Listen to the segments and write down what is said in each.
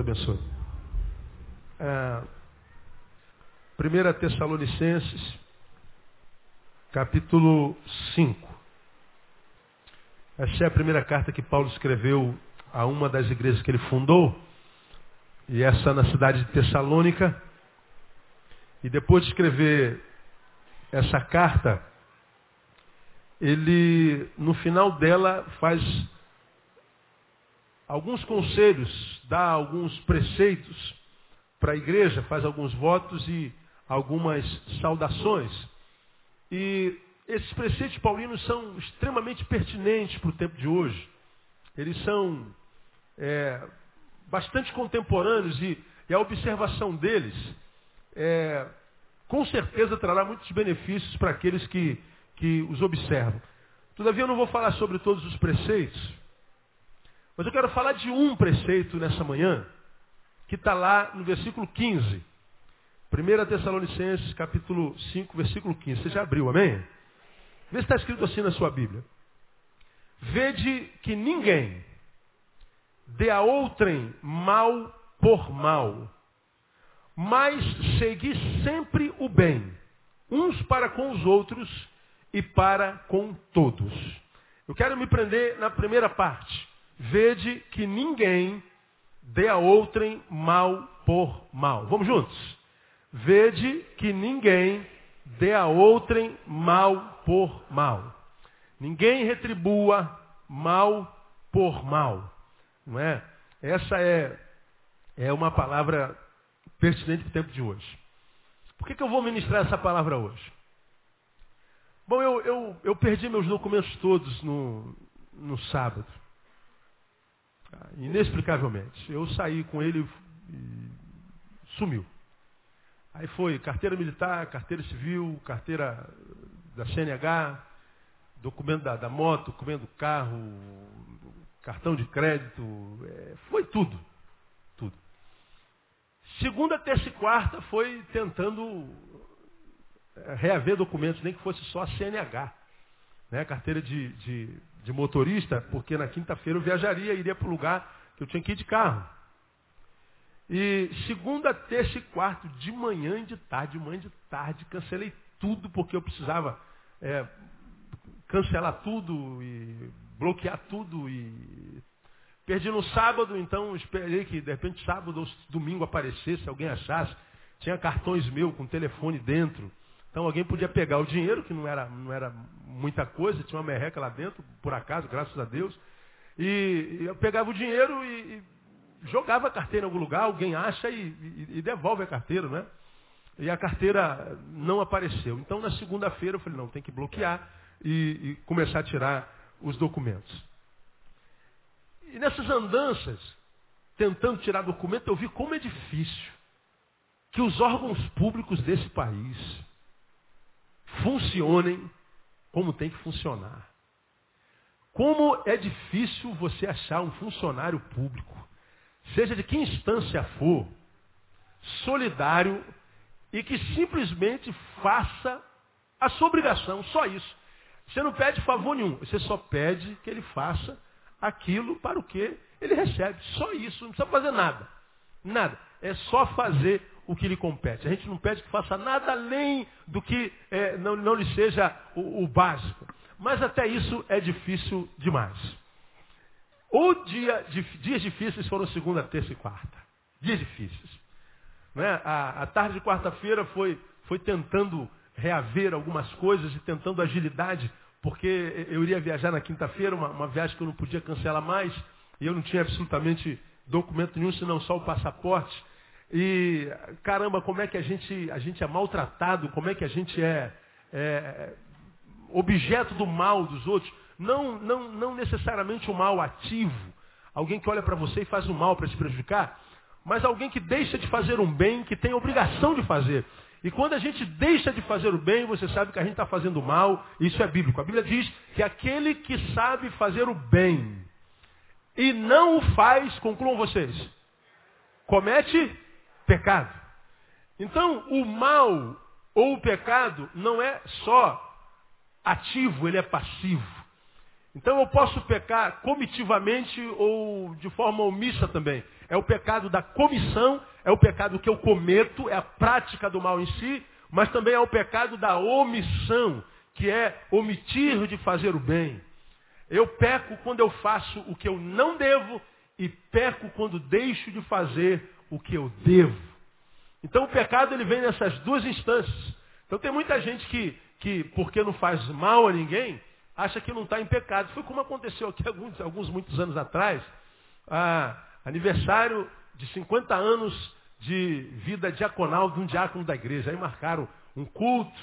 Abençoe. É, 1 Tessalonicenses, capítulo 5. Essa é a primeira carta que Paulo escreveu a uma das igrejas que ele fundou, e essa na cidade de Tessalônica. E depois de escrever essa carta, ele, no final dela, faz alguns conselhos, dá alguns preceitos para a igreja, faz alguns votos e algumas saudações. E esses preceitos paulinos são extremamente pertinentes para o tempo de hoje. Eles são é, bastante contemporâneos e, e, a observação deles é, com certeza trará muitos benefícios para aqueles que, que os observam. Todavia eu não vou falar sobre todos os preceitos, mas eu quero falar de um preceito nessa manhã, que está lá no versículo 15. 1 Tessalonicenses, capítulo 5, versículo 15. Você já abriu, amém? Vê se está escrito assim na sua Bíblia. Vede que ninguém dê a outrem mal por mal, mas segui sempre o bem, uns para com os outros e para com todos. Eu quero me prender na primeira parte. Vede que ninguém dê a outrem mal por mal. Vamos juntos? Vede que ninguém dê a outrem mal por mal. Ninguém retribua mal por mal. Não é? Essa é, é uma palavra pertinente para o tempo de hoje. Por que, que eu vou ministrar essa palavra hoje? Bom, eu, eu, eu perdi meus documentos todos no, no sábado. Inexplicavelmente. Eu saí com ele e sumiu. Aí foi carteira militar, carteira civil, carteira da CNH, documento da, da moto, documento do carro, cartão de crédito, é, foi tudo. Tudo. Segunda, terça e quarta foi tentando é, reaver documentos, nem que fosse só a CNH. Né? Carteira de, de, de motorista, porque na quinta-feira eu viajaria, iria para o lugar que eu tinha que ir de carro. E segunda, terça e quarta, de manhã e de tarde, de manhã e de tarde, cancelei tudo porque eu precisava é, cancelar tudo e bloquear tudo e perdi no sábado, então esperei que de repente sábado ou domingo aparecesse, alguém achasse. Tinha cartões meu com telefone dentro. Então alguém podia pegar o dinheiro, que não era, não era muita coisa, tinha uma merreca lá dentro, por acaso, graças a Deus. E, eu pegava o dinheiro e, e, jogava a carteira em algum lugar, alguém acha e, e, e devolve a carteira, né? E a carteira não apareceu. Então na segunda-feira eu falei, não, tem que bloquear e, começar a tirar os documentos. E nessas andanças, tentando tirar documento, eu vi como é difícil que os órgãos públicos desse país funcionem como tem que funcionar. Como é difícil você achar um funcionário público, seja de que instância for, solidário e que simplesmente faça a sua obrigação, só isso. Você não pede favor nenhum, você só pede que ele faça aquilo para o que ele recebe. Só isso, não precisa fazer nada. Nada. É só fazer o que lhe compete. A gente não pede que faça nada além do que é, não, não, lhe seja o, o, básico. Mas até isso é difícil demais. O dia, dias difíceis foram segunda, terça e quarta. Dias difíceis. Né? A, a tarde de quarta-feira foi, foi tentando reaver algumas coisas e tentando agilidade, porque eu iria viajar na quinta-feira, uma, uma viagem que eu não podia cancelar mais, e eu não tinha absolutamente documento nenhum, senão só o passaporte. E caramba, como é que a gente, a gente é maltratado, como é que a gente é, é objeto do mal dos outros. Não, não, não necessariamente o mal ativo, alguém que olha para você e faz o mal para se prejudicar, mas alguém que deixa de fazer um bem que tem a obrigação de fazer. E quando a gente deixa de fazer o bem, você sabe que a gente está fazendo mal, isso é bíblico. A Bíblia diz que aquele que sabe fazer o bem e não o faz, concluam vocês, comete pecado. Então, o mal ou o pecado não é só ativo, ele é passivo. Então eu posso pecar comitivamente ou de forma omissa também. É o pecado da comissão, é o pecado que eu cometo, é a prática do mal em si, mas também é o pecado da omissão, que é omitir de fazer o bem. Eu peco quando eu faço o que eu não devo e peco quando deixo de fazer o que eu devo. Então o pecado ele vem nessas duas instâncias. Então tem muita gente que, que porque não faz mal a ninguém, acha que não está em pecado. Foi como aconteceu aqui alguns, alguns muitos anos atrás, ah, aniversário de 50 anos de vida diaconal de um diácono da igreja. Aí marcaram um culto,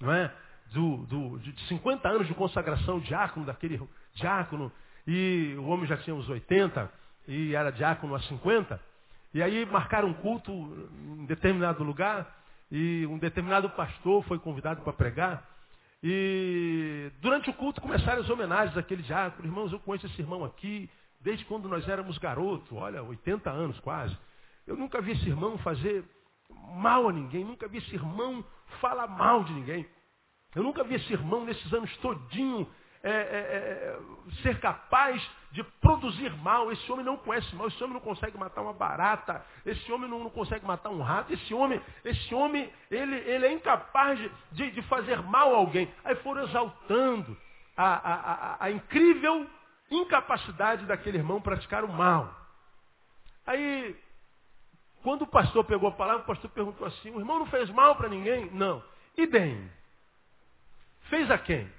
não é? Do, do, de 50 anos de consagração diácono daquele diácono, e o homem já tinha uns 80 e era diácono há 50. E aí marcaram um culto em determinado lugar, e um determinado pastor foi convidado para pregar. E durante o culto começaram as homenagens àquele diácono. Irmãos, eu conheço esse irmão aqui desde quando nós éramos garotos, olha, 80 anos quase. Eu nunca vi esse irmão fazer mal a ninguém, nunca vi esse irmão falar mal de ninguém. Eu nunca vi esse irmão nesses anos todinho é, é, é, ser capaz de produzir mal. Esse homem não conhece mal, esse homem não consegue matar uma barata, esse homem não, não consegue matar um rato, esse homem, esse homem, ele, ele é incapaz de, de fazer mal a alguém. Aí foram exaltando a, a, a, a incrível incapacidade daquele irmão praticar o mal. Aí, quando o pastor pegou a palavra, o pastor perguntou assim: o irmão não fez mal para ninguém? Não. E bem? Fez a quem?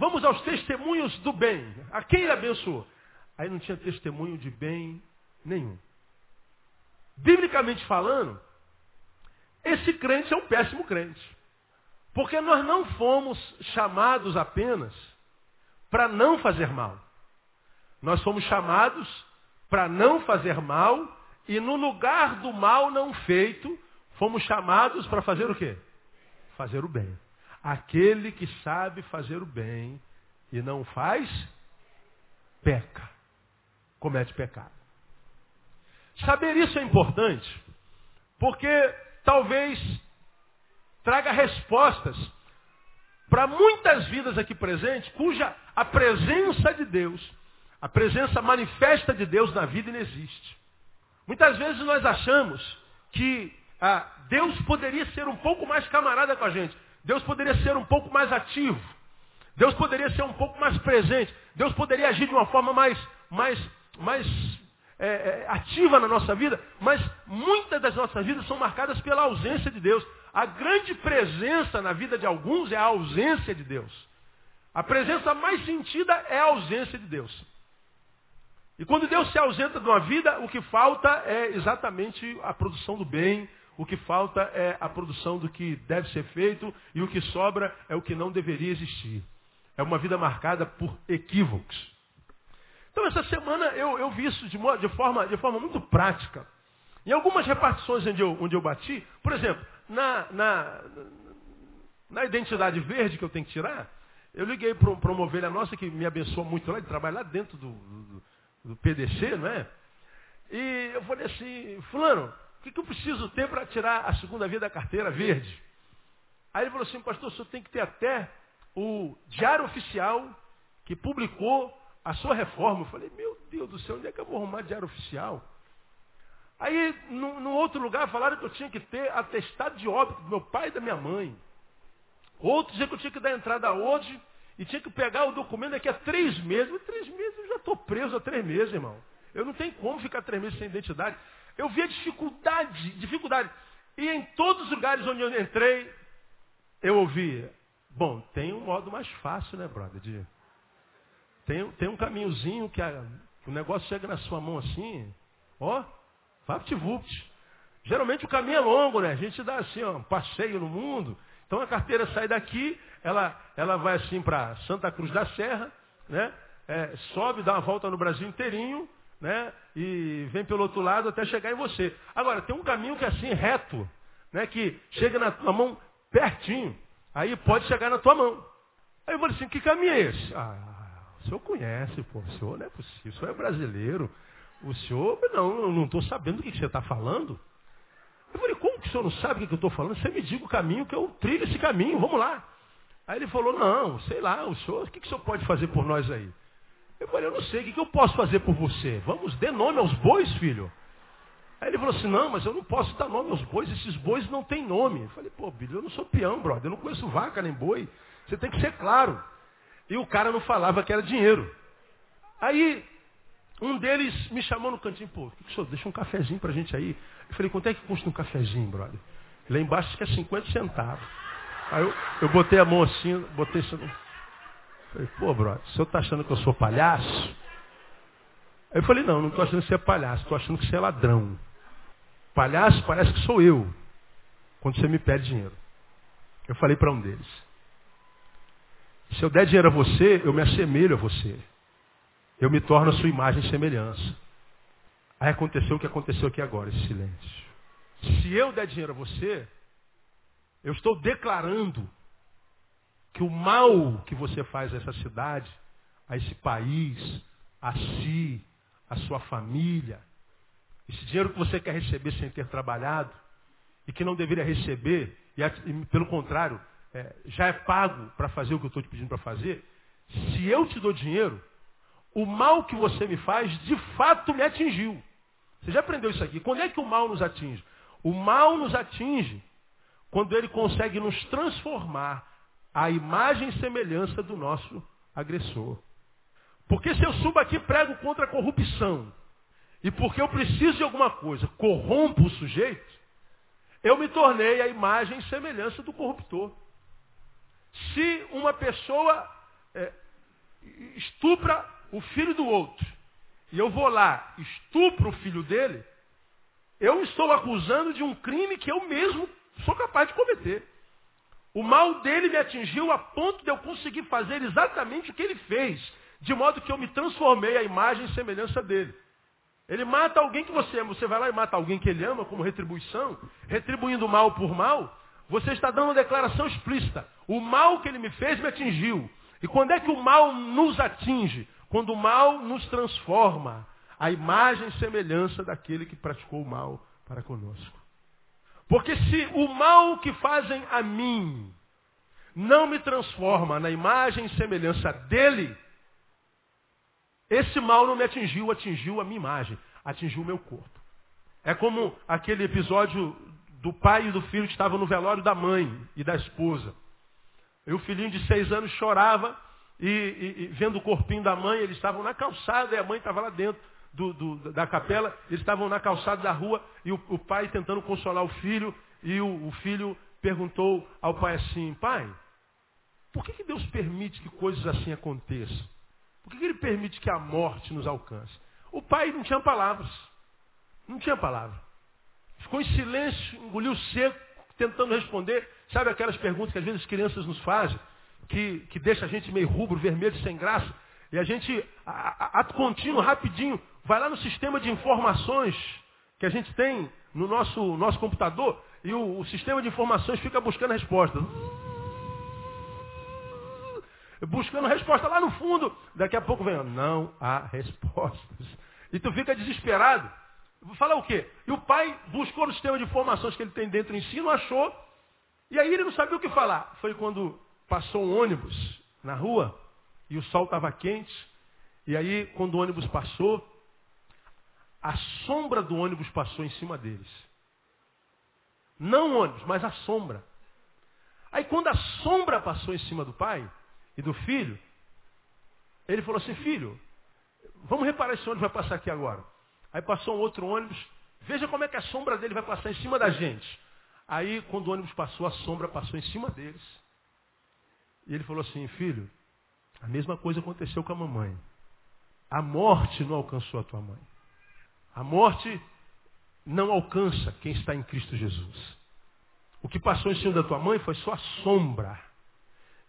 Vamos aos testemunhos do bem. A quem ele abençoou? Aí não tinha testemunho de bem nenhum. Biblicamente falando, esse crente é um péssimo crente. Porque nós não fomos chamados apenas para não fazer mal. Nós fomos chamados para não fazer mal e no lugar do mal não feito, fomos chamados para fazer o quê? Fazer o bem. Aquele que sabe fazer o bem e não faz, peca. Comete pecado. Saber isso é importante, porque talvez traga respostas para muitas vidas aqui presentes, cuja a presença de Deus, a presença manifesta de Deus na vida não existe. Muitas vezes nós achamos que ah, Deus poderia ser um pouco mais camarada com a gente. Deus poderia ser um pouco mais ativo. Deus poderia ser um pouco mais presente. Deus poderia agir de uma forma mais, mais, mais é, é, ativa na nossa vida. Mas muitas das nossas vidas são marcadas pela ausência de Deus. A grande presença na vida de alguns é a ausência de Deus. A presença mais sentida é a ausência de Deus. E quando Deus se ausenta de uma vida, o que falta é exatamente a produção do bem, o que falta é a produção do que deve ser feito e o que sobra é o que não deveria existir. É uma vida marcada por equívocos. Então essa semana eu, eu vi isso de, de, forma, de forma muito prática. Em algumas repartições onde eu, onde eu bati, por exemplo, na, na, na identidade verde que eu tenho que tirar, eu liguei para uma ovelha nossa que me abençoou muito lá, ele trabalha lá dentro do, do, do PDC, não é? E eu falei assim, fulano, o que, que eu preciso ter para tirar a segunda via da carteira verde? Aí ele falou assim, pastor, o senhor tem que ter até o diário oficial que publicou a sua reforma. Eu falei, meu Deus do céu, onde é que eu vou arrumar diário oficial? Aí, no, no outro lugar, falaram que eu tinha que ter atestado de óbito do meu pai e da minha mãe. Outro dizia que eu tinha que dar entrada hoje e tinha que pegar o documento daqui a três meses. Mas três meses eu já estou preso há três meses, irmão. Eu não tenho como ficar três meses sem identidade. Eu via dificuldade, dificuldade. E em todos os lugares onde eu entrei, eu ouvia. Bom, tem um modo mais fácil, né, brother? De... Tem, tem um caminhozinho que, a, que o negócio chega na sua mão assim, ó, vapt-vupt. Geralmente o caminho é longo, né? A gente dá assim, ó, um passeio no mundo. Então a carteira sai daqui, ela, ela vai assim para Santa Cruz da Serra, né? É, sobe, dá uma volta no Brasil inteirinho, né? E vem pelo outro lado até chegar em você. Agora, tem um caminho que é assim, reto, né? Que chega na tua mão pertinho. Aí pode chegar na tua mão. Aí eu falei assim, que caminho é esse? Ah, o senhor conhece, pô, o senhor não é possível, o senhor é brasileiro. O senhor, não, eu não estou sabendo o que você está falando. Eu falei, como que o senhor não sabe o que eu estou falando? Você me diga o caminho que eu trilho esse caminho, vamos lá. Aí ele falou, não, sei lá, o senhor, o que, que o senhor pode fazer por nós aí? Eu falei, eu não sei, o que, eu posso fazer por você? Vamos, dê nome aos bois, filho. Aí ele falou assim, não, mas eu não posso dar nome aos bois, esses bois não têm nome. Eu falei, pô, Billy, eu não sou peão, brother, eu não conheço vaca nem boi. Você tem que ser claro. E o cara não falava que era dinheiro. Aí, um deles me chamou no cantinho, pô, que que senhor, deixa um cafezinho pra gente aí. Eu falei, quanto é que custa um cafezinho, brother? Lá embaixo que é 50 centavos. Aí eu, eu botei a mão assim, botei Falei, pô, brother, o senhor está achando que eu sou palhaço? Aí eu falei, não, não estou achando que você é palhaço, estou achando que você é ladrão. Palhaço parece que sou eu, quando você me pede dinheiro. Eu falei para um deles. Se eu der dinheiro a você, eu me assemelho a você. Eu me torno a sua imagem e semelhança. Aí aconteceu o que aconteceu aqui agora, esse silêncio. Se eu der dinheiro a você, eu estou declarando que o mal que você faz a essa cidade, a esse país, a si, a sua família, esse dinheiro que você quer receber sem ter trabalhado e que não deveria receber, e, e pelo contrário, é, já é pago para fazer o que eu estou te pedindo para fazer, se eu te dou dinheiro, o mal que você me faz de fato me atingiu. Você já aprendeu isso aqui? Quando é que o mal nos atinge? O mal nos atinge quando ele consegue nos transformar à imagem e semelhança do nosso agressor. Porque se eu subo aqui prego contra a corrupção, e porque eu preciso de alguma coisa, corrompo o sujeito, eu me tornei a imagem e semelhança do corruptor. Se uma pessoa é, estupra o filho do outro, e eu vou lá, estupro o filho dele, eu estou acusando de um crime que eu mesmo sou capaz de cometer. O mal dele me atingiu a ponto de eu conseguir fazer exatamente o que ele fez, de modo que eu me transformei à imagem e semelhança dele. Ele mata alguém que você ama, você vai lá e mata alguém que ele ama como retribuição, retribuindo mal por mal, você está dando uma declaração explícita. O mal que ele me fez me atingiu. E quando é que o mal nos atinge? Quando o mal nos transforma à imagem e semelhança daquele que praticou o mal para conosco. Porque se o mal que fazem a mim não me transforma na imagem e semelhança dele, esse mal não me atingiu, atingiu a minha imagem, atingiu o meu corpo. É como aquele episódio do pai e do filho que estavam no velório da mãe e da esposa. E o filhinho de seis anos chorava e, e, e vendo o corpinho da mãe, eles estavam na calçada e a mãe estava lá dentro do, do, da capela, eles estavam na calçada da rua e o, o pai tentando consolar o filho, e o, o, filho perguntou ao pai assim, pai, por que, que Deus permite que coisas assim aconteçam? Por que, que ele permite que a morte nos alcance? O pai não tinha palavras. Não tinha palavra. Ficou em silêncio, engoliu seco, tentando responder. Sabe aquelas perguntas que às vezes as crianças nos fazem, que, que deixa a gente meio rubro, vermelho, sem graça? E a gente, ato contínuo, rapidinho, vai lá no sistema de informações que a gente tem no nosso, nosso computador e o, o sistema de informações fica buscando a resposta. Buscando resposta lá no fundo. Daqui a pouco vem, não há respostas. E tu fica desesperado. Falar o quê? E o pai buscou no sistema de informações que ele tem dentro em si, não achou. E aí ele não sabia o que falar. Foi quando passou um ônibus na rua e o sol estava quente. E aí, quando o ônibus passou, a sombra do ônibus passou em cima deles. Não o ônibus, mas a sombra. Aí quando a sombra passou em cima do pai e do filho, ele falou assim, filho, vamos reparar esse ônibus vai passar aqui agora. Aí passou um outro ônibus, veja como é que a sombra dele vai passar em cima da gente. Aí quando o ônibus passou, a sombra passou em cima deles. E ele falou assim, filho, a mesma coisa aconteceu com a mamãe. A morte não alcançou a tua mãe. A morte não alcança quem está em Cristo Jesus. O que passou em cima da tua mãe foi só a sombra.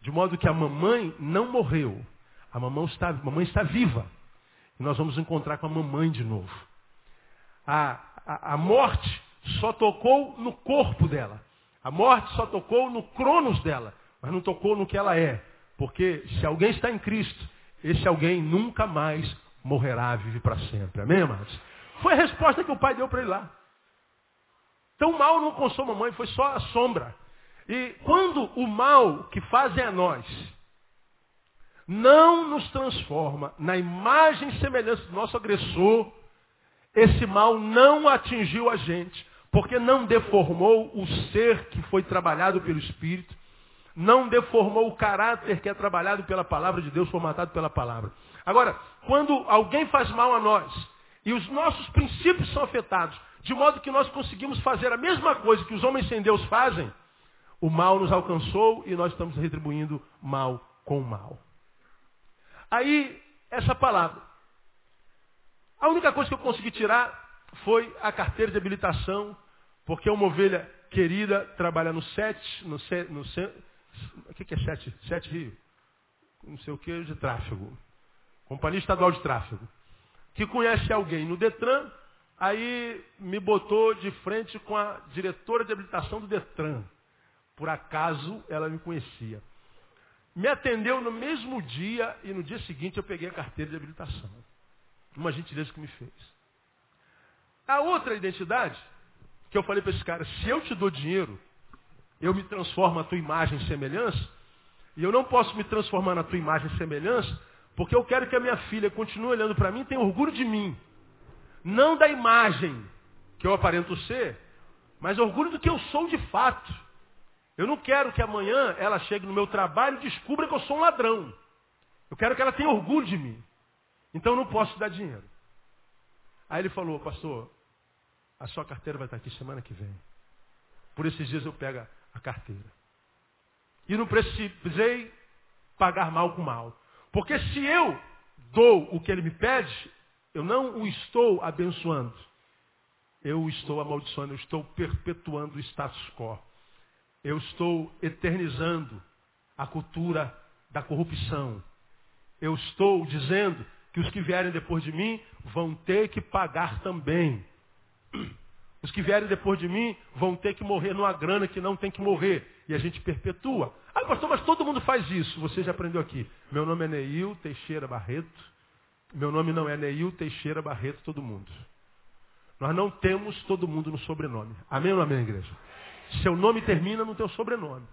De modo que a mamãe não morreu. A mamãe está, a mamãe está viva. E nós vamos encontrar com a mamãe de novo. A, a, a morte só tocou no corpo dela. A morte só tocou no cronos dela, mas não tocou no que ela é. Porque se alguém está em Cristo, esse alguém nunca mais morrerá, vive para sempre. Amém, amados? Foi a resposta que o pai deu para ele lá. Então mal não consome a mãe, foi só a sombra. E quando o mal que fazem a nós não nos transforma na imagem e semelhança do nosso agressor, esse mal não atingiu a gente, porque não deformou o ser que foi trabalhado pelo Espírito, não deformou o caráter que é trabalhado pela palavra de Deus, formatado pela palavra. Agora, quando alguém faz mal a nós e os nossos princípios são afetados, de modo que nós conseguimos fazer a mesma coisa que os homens sem Deus fazem, o mal nos alcançou e nós estamos retribuindo mal com mal. Aí, essa palavra. A única coisa que eu consegui tirar foi a carteira de habilitação, porque uma ovelha querida trabalha no SET, no, no, o que, que é SET? SET Rio? Não sei o que, de tráfego. Companhia Estadual de Tráfego. Que conhece alguém no Detran, aí me botou de frente com a diretora de habilitação do Detran. Por acaso ela me conhecia. Me atendeu no mesmo dia e no dia seguinte eu peguei a carteira de habilitação. Uma gentileza que me fez. A outra identidade, que eu falei para esse cara, se eu te dou dinheiro, eu me transformo na tua imagem e semelhança, e eu não posso me transformar na tua imagem e semelhança, porque eu quero que a minha filha continue olhando para mim e tenha orgulho de mim. Não da imagem que eu aparento ser, mas orgulho do que eu sou de fato. Eu não quero que amanhã ela chegue no meu trabalho e descubra que eu sou um ladrão. Eu quero que ela tenha orgulho de mim. Então eu não posso dar dinheiro. Aí ele falou, pastor, a sua carteira vai estar aqui semana que vem. Por esses dias eu pego a carteira. E não precisei pagar mal com mal. Porque se eu dou o que ele me pede, eu não o estou abençoando. Eu o estou amaldiçoando, eu estou perpetuando o status quo. Eu estou eternizando a cultura da corrupção. Eu estou dizendo que os que vierem depois de mim vão ter que pagar também. Os que vierem depois de mim vão ter que morrer numa grana que não tem que morrer. E a gente perpetua. Ah, pastor, mas todo mundo faz isso. Você já aprendeu aqui. Meu nome é Neil Teixeira Barreto. Meu nome não é Neil Teixeira Barreto, todo mundo. Nós não temos todo mundo no sobrenome. Amém ou amém, igreja? Seu nome termina no teu sobrenome.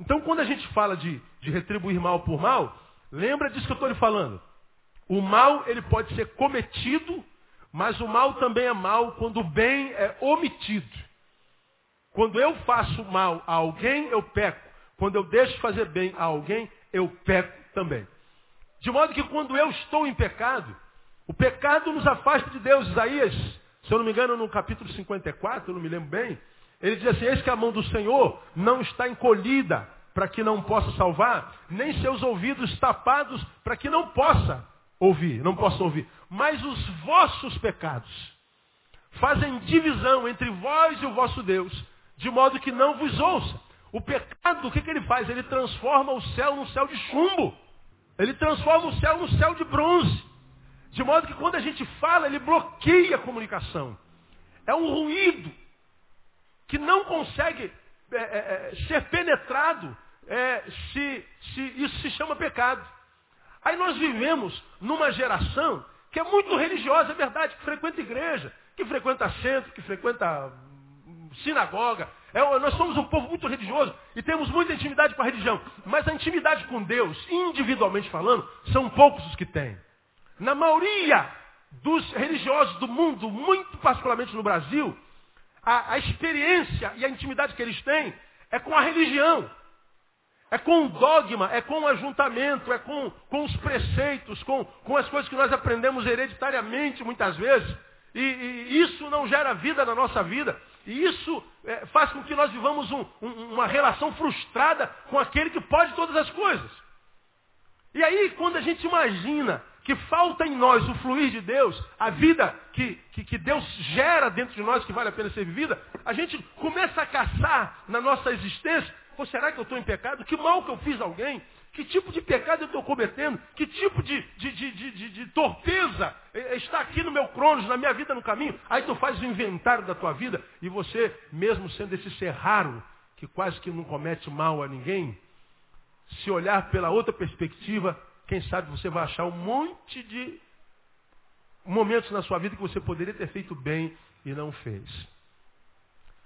Então, quando a gente fala de, de retribuir mal por mal, lembra disso que eu estou lhe falando. O mal, ele pode ser cometido, mas o mal também é mal quando o bem é omitido. Quando eu faço mal a alguém, eu peco. Quando eu deixo fazer bem a alguém, eu peco também. De modo que quando eu estou em pecado, o pecado nos afasta de Deus. Isaías, se eu não me engano, no capítulo 54, eu não me lembro bem, ele diz assim, eis que a mão do Senhor não está encolhida para que não possa salvar, nem seus ouvidos tapados para que não possa ouvir, não possa ouvir. Mas os vossos pecados fazem divisão entre vós e o vosso Deus, de modo que não vos ouça. O pecado, o que, que ele faz? Ele transforma o céu num céu de chumbo. Ele transforma o céu num céu de bronze. De modo que quando a gente fala, ele bloqueia a comunicação. É um ruído que não consegue é, é, é, ser penetrado é, se, se isso se chama pecado. Aí nós vivemos numa geração que é muito religiosa, é verdade, que frequenta igreja, que frequenta centro, que frequenta hum, sinagoga. É, nós somos um povo muito religioso e temos muita intimidade com a religião. Mas a intimidade com Deus, individualmente falando, são poucos os que têm. Na maioria dos religiosos do mundo, muito particularmente no Brasil, a, a experiência e a intimidade que eles têm é com a religião. É com o dogma, é com o ajuntamento, é com, com os preceitos, com, com as coisas que nós aprendemos hereditariamente muitas vezes. E, e isso não gera vida na nossa vida. E isso é, faz com que nós vivamos um, um, uma relação frustrada com aquele que pode todas as coisas. E aí, quando a gente imagina que falta em nós o fluir de Deus, a vida que, que, que, Deus gera dentro de nós que vale a pena ser vivida, a gente começa a caçar na nossa existência, Pô, será que eu estou em pecado? Que mal que eu fiz a alguém? Que tipo de pecado eu estou cometendo? Que tipo de, de, de, de, torpeza está aqui no meu cronos, na minha vida, no caminho? Aí tu faz o inventário da tua vida e você, mesmo sendo esse ser raro, que quase que não comete mal a ninguém, se olhar pela outra perspectiva, quem sabe você vai achar um monte de momentos na sua vida que você poderia ter feito bem e não fez.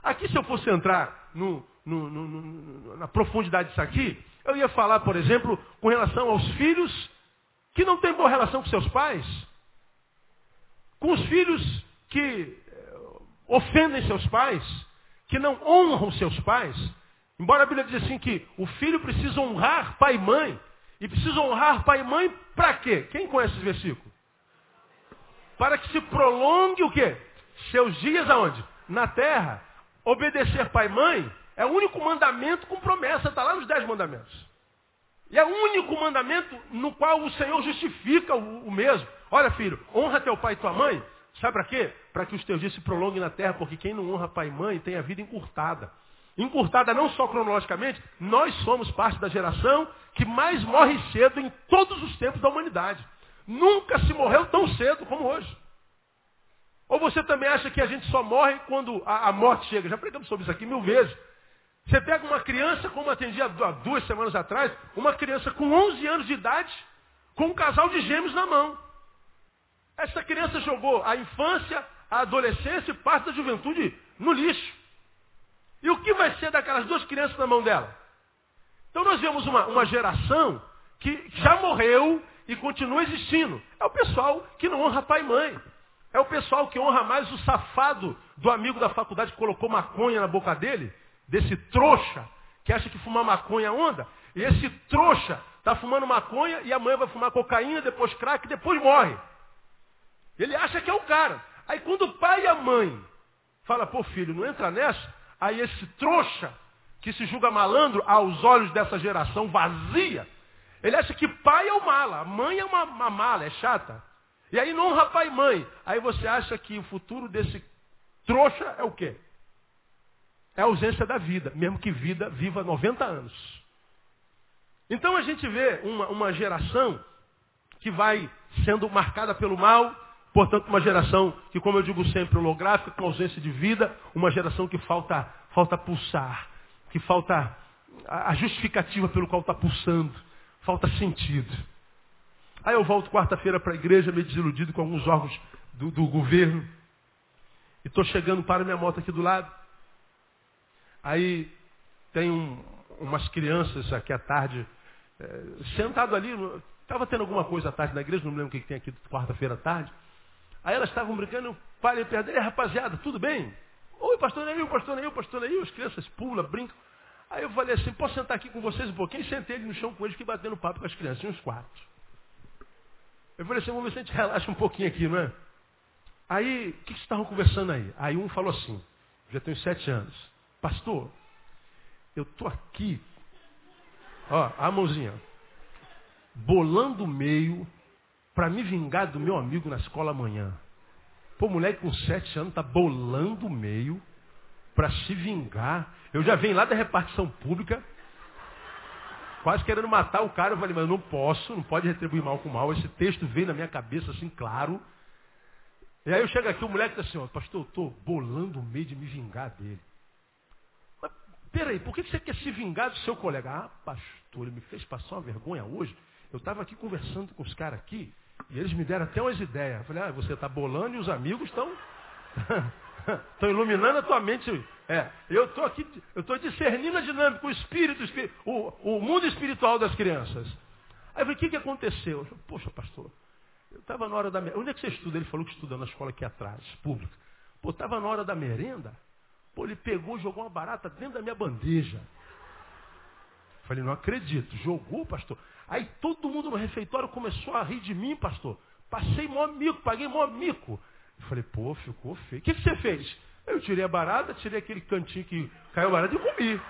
Aqui, se eu fosse entrar no, no, no, na profundidade disso aqui, eu ia falar, por exemplo, com relação aos filhos que não têm boa relação com seus pais, com os filhos que eh, ofendem seus pais, que não honram seus pais. Embora a Bíblia diz assim que o filho precisa honrar pai e mãe, e precisa honrar pai e mãe para quê? Quem conhece esse versículo? Para que se prolongue o quê? Seus dias aonde? Na terra. Obedecer pai e mãe é o único mandamento com promessa, está lá nos dez mandamentos. E é o único mandamento no qual o Senhor justifica o, o mesmo. Olha, filho, honra teu pai e tua mãe. Sabe para quê? Para que os teus dias se prolonguem na terra, porque quem não honra pai e mãe tem a vida encurtada. Encurtada não só cronologicamente, nós somos parte da geração que mais morre cedo em todos os tempos da humanidade. Nunca se morreu tão cedo como hoje. Ou você também acha que a gente só morre quando a, a morte chega? Já pregamos sobre isso aqui mil vezes. Você pega uma criança, como atendi há duas semanas atrás, uma criança com 11 anos de idade, com um casal de gêmeos na mão. Essa criança jogou a infância, a adolescência e parte da juventude no lixo. E o que vai ser daquelas duas crianças na mão dela? Então nós vemos uma, uma geração que já morreu e continua existindo. É o pessoal que não honra pai e mãe. É o pessoal que honra mais o safado do amigo da faculdade que colocou maconha na boca dele desse trouxa que acha que fumar maconha onda. E esse trouxa está fumando maconha e amanhã vai fumar cocaína, depois crack, depois morre. Ele acha que é o cara. Aí quando o pai e a mãe fala, pô filho, não entra nessa, aí esse trouxa que se julga malandro aos olhos dessa geração vazia, ele acha que pai é o mala, mãe é uma, uma mala, é chata. E aí não honra pai e mãe. Aí você acha que o futuro desse trouxa é o quê? É a ausência da vida, mesmo que vida viva 90 anos. Então a gente vê uma, uma geração que vai sendo marcada pelo mal, portanto uma geração que, como eu digo sempre, holográfica, com ausência de vida, uma geração que falta, falta pulsar, que falta a justificativa pelo qual está pulsando, falta sentido. Aí eu volto quarta-feira para a igreja, meio desiludido com alguns órgãos do, do governo, e estou chegando para minha moto aqui do lado. Aí tem um, umas crianças aqui à tarde, é, sentado ali, estava tendo alguma coisa à tarde na igreja, não me lembro o que, que tem aqui quarta-feira à tarde. Aí elas estavam brincando, eu parei perto dele, rapaziada, tudo bem? Oi, pastor Neil, pastor Neil, pastor Neil, as crianças pulam, brincam. Aí eu falei assim, posso sentar aqui com vocês um pouquinho? Sentei ele no chão com eles, fiquei batendo papo com as crianças, uns quatro. Eu falei assim, vamos ver se a gente relaxa um pouquinho aqui, não é? Aí, o que, que vocês estavam conversando aí? Aí um falou assim, já tenho sete anos. Pastor, eu estou aqui, ó, a mãozinha, bolando o meio para me vingar do meu amigo na escola amanhã. Pô, moleque com sete anos está bolando o meio para se vingar. Eu já venho lá da repartição pública, quase querendo matar o cara. Eu falei, mas eu não posso, não pode retribuir mal com mal. Esse texto veio na minha cabeça assim, claro. E aí eu chego aqui, o moleque está assim, ó, pastor, eu estou bolando o meio de me vingar dele. Peraí, por que você quer se vingar do seu colega? Ah, pastor, ele me fez passar uma vergonha hoje. Eu estava aqui conversando com os caras aqui, e eles me deram até umas ideias. Eu falei, ah, você está bolando e os amigos estão. Estão iluminando a tua mente. É, eu estou aqui, eu estou discernindo a dinâmica, o espírito, o, o mundo espiritual das crianças. Aí eu falei, o que, que aconteceu? Eu falei, Poxa, pastor, eu estava na hora da merenda. Onde é que você estuda? Ele falou que estuda na escola aqui atrás, pública. Pô, estava na hora da merenda. Pô, ele pegou, jogou uma barata dentro da minha bandeja. Falei, não acredito. Jogou, pastor. Aí todo mundo no refeitório começou a rir de mim, pastor. Passei mó mico, paguei mó mico. Falei, pô, ficou feio. O que, que você fez? Eu tirei a barata, tirei aquele cantinho que caiu a barata e comi.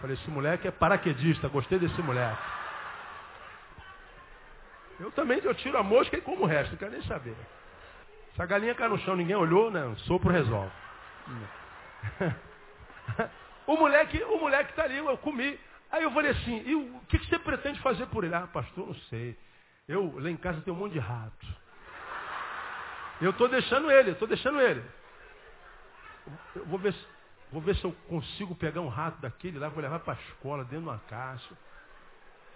Falei, esse moleque é paraquedista, gostei desse moleque. Eu também eu tiro a mosca e como o resto, não quero nem saber. Se a galinha cai no chão, ninguém olhou, né? Sopro resolve. o moleque, o moleque tá ali, eu comi. Aí eu falei assim, e o que, que você pretende fazer por ele? Ah, pastor, não sei. Eu, lá em casa tem um monte de rato. Eu estou deixando ele, estou deixando ele. Eu vou ver, vou ver se eu consigo pegar um rato daquele lá, vou levar para a escola, dentro de uma caixa.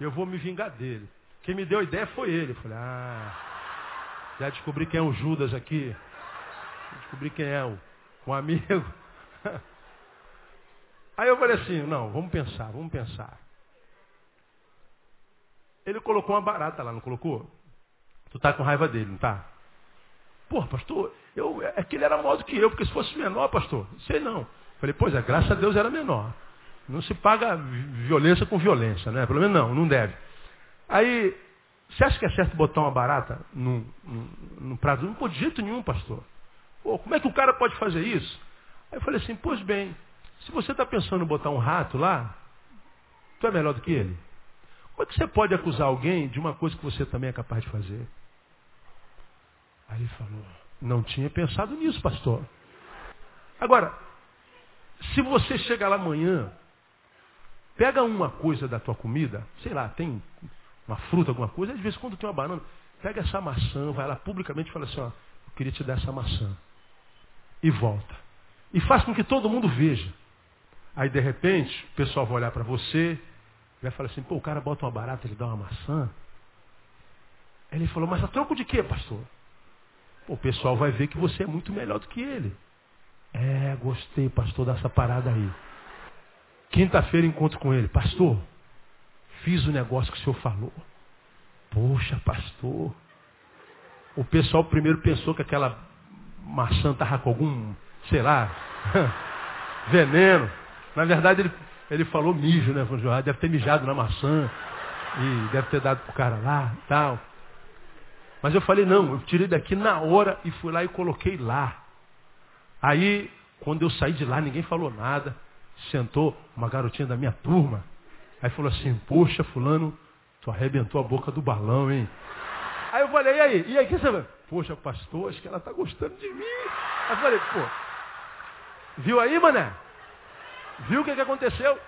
Eu vou me vingar dele. Quem me deu a ideia foi ele. Eu falei, ah, já descobri quem é o Judas aqui. Descobri quem é o com um amigo. Aí eu falei assim, não, vamos pensar, vamos pensar. Ele colocou uma barata lá, não colocou? Tu tá com raiva dele, não tá? Pô, pastor, eu, é que ele era maior do que eu, porque se fosse menor, pastor, sei não. Falei, pois é, graças a Deus era menor. Não se paga violência com violência, né? Pelo menos não, não deve. Aí, você acha que é certo botar uma barata no, no prato? Não pode de jeito nenhum, pastor. Pô, como é que o cara pode fazer isso? Aí eu falei assim, pois bem, se você está pensando em botar um rato lá, tu é melhor do que ele. Como é que você pode acusar alguém de uma coisa que você também é capaz de fazer? Aí ele falou, não tinha pensado nisso, pastor. Agora, se você chegar lá amanhã, pega uma coisa da tua comida, sei lá, tem uma fruta, alguma coisa, às vezes quando tem uma banana, pega essa maçã, vai lá publicamente e fala assim, ó, eu queria te dar essa maçã. E volta. E faz com que todo mundo veja. Aí de repente, o pessoal vai olhar para você, vai falar assim, pô, o cara bota uma barata, ele dá uma maçã. Aí ele falou, mas a troco de quê, pastor? Pô, o pessoal vai ver que você é muito melhor do que ele. É, gostei, pastor, dessa parada aí. Quinta-feira encontro com ele. Pastor, fiz o negócio que o senhor falou. Poxa, pastor. O pessoal primeiro pensou que aquela maçã estava com algum, sei lá, veneno. Na verdade, ele, ele falou mijo, né? Ah, deve ter mijado na maçã. E deve ter dado pro cara lá e tal. Mas eu falei, não, eu tirei daqui na hora e fui lá e coloquei lá. Aí, quando eu saí de lá, ninguém falou nada. Sentou uma garotinha da minha turma. Aí falou assim, poxa, fulano, tu arrebentou a boca do balão, hein? Aí eu falei, e aí? E aí, que você? Poxa, pastor, acho que ela tá gostando de mim. Aí falei, pô, viu aí, mané? Viu o que, que aconteceu?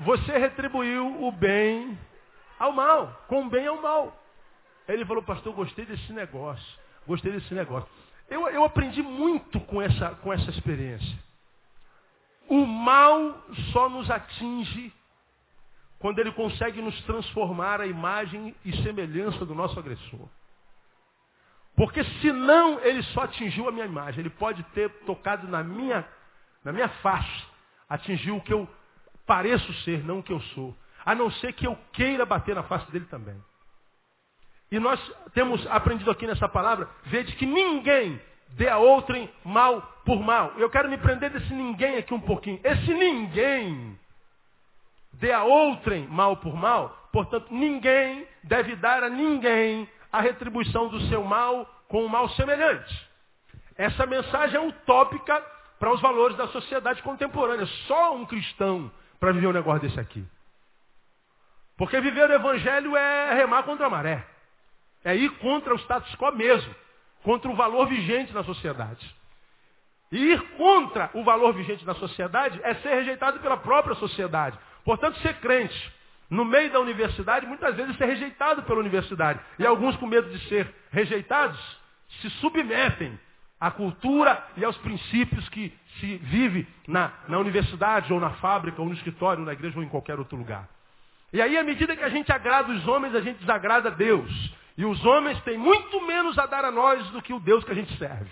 Você retribuiu o bem ao mal, com o bem ao mal. Ele falou, pastor, gostei desse negócio, gostei desse negócio. Eu, eu aprendi muito com essa, com essa experiência. O mal só nos atinge quando ele consegue nos transformar a imagem e semelhança do nosso agressor. Porque senão ele só atingiu a minha imagem. Ele pode ter tocado na minha, na minha face, atingiu o que eu pareço ser, não o que eu sou. A não ser que eu queira bater na face dele também. E nós temos aprendido aqui nessa palavra, vede que ninguém dê a outrem mal por mal. Eu quero me prender desse ninguém aqui um pouquinho. Esse ninguém dê a outrem mal por mal, portanto, ninguém deve dar a ninguém a retribuição do seu mal com um mal semelhante. Essa mensagem é utópica para os valores da sociedade contemporânea. Só um cristão para viver um negócio desse aqui. Porque viver o evangelho é remar contra a maré. É ir contra o status quo mesmo, contra o valor vigente na sociedade. E ir contra o valor vigente na sociedade é ser rejeitado pela própria sociedade. Portanto, ser crente no meio da universidade, muitas vezes ser rejeitado pela universidade. E alguns, com medo de ser rejeitados, se submetem à cultura e aos princípios que se vive na, na universidade, ou na fábrica, ou no escritório, ou na igreja, ou em qualquer outro lugar. E aí, à medida que a gente agrada os homens, a gente desagrada a Deus. E os homens têm muito menos a dar a nós do que o Deus que a gente serve.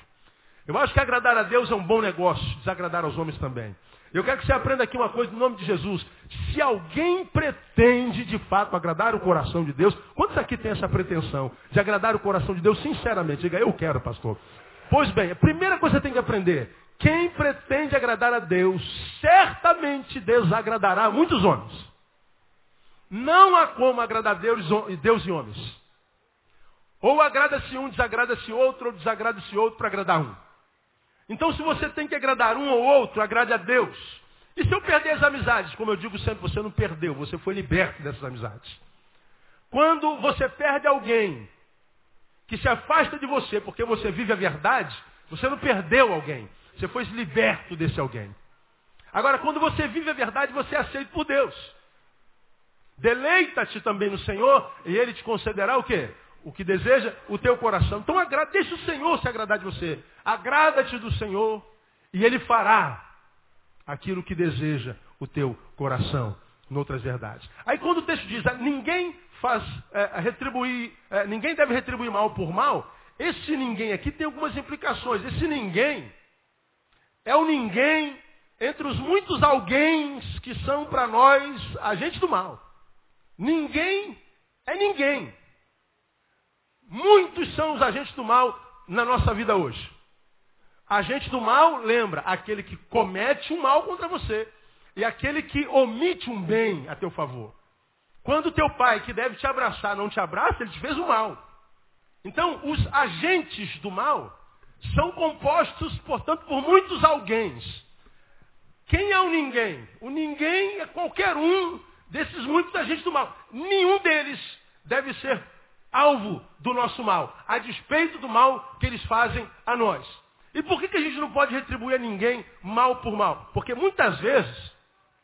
Eu acho que agradar a Deus é um bom negócio, desagradar aos homens também. Eu quero que você aprenda aqui uma coisa no nome de Jesus. Se alguém pretende de fato agradar o coração de Deus, quantos aqui tem essa pretensão de agradar o coração de Deus sinceramente? Diga, eu quero, pastor. Pois bem, a primeira coisa que você tem que aprender: quem pretende agradar a Deus, certamente desagradará muitos homens. Não há como agradar Deus, Deus e homens. Ou agrada-se um, desagrada-se outro, ou desagrada-se outro para agradar um. Então, se você tem que agradar um ou outro, agrade a Deus. E se eu perder as amizades? Como eu digo sempre, você não perdeu, você foi liberto dessas amizades. Quando você perde alguém que se afasta de você porque você vive a verdade, você não perdeu alguém. Você foi liberto desse alguém. Agora, quando você vive a verdade, você é aceito por Deus. Deleita-te também no Senhor e Ele te concederá o quê? O que deseja o teu coração. Então agrada, deixa o Senhor se agradar de você. Agrada-te do Senhor e Ele fará aquilo que deseja o teu coração, noutras verdades. Aí quando o texto diz, ah, ninguém faz é, retribuir, é, ninguém deve retribuir mal por mal, esse ninguém aqui tem algumas implicações. Esse ninguém é o ninguém entre os muitos alguém que são para nós agentes do mal. Ninguém é ninguém. Muitos são os agentes do mal na nossa vida hoje. Agente do mal, lembra, aquele que comete um mal contra você e aquele que omite um bem a teu favor. Quando teu pai, que deve te abraçar, não te abraça, ele te fez o mal. Então, os agentes do mal são compostos, portanto, por muitos alguém. Quem é o ninguém? O ninguém é qualquer um desses muitos agentes do mal. Nenhum deles deve ser alvo do nosso mal, a despeito do mal que eles fazem a nós. E por que, que a gente não pode retribuir a ninguém mal por mal? Porque muitas vezes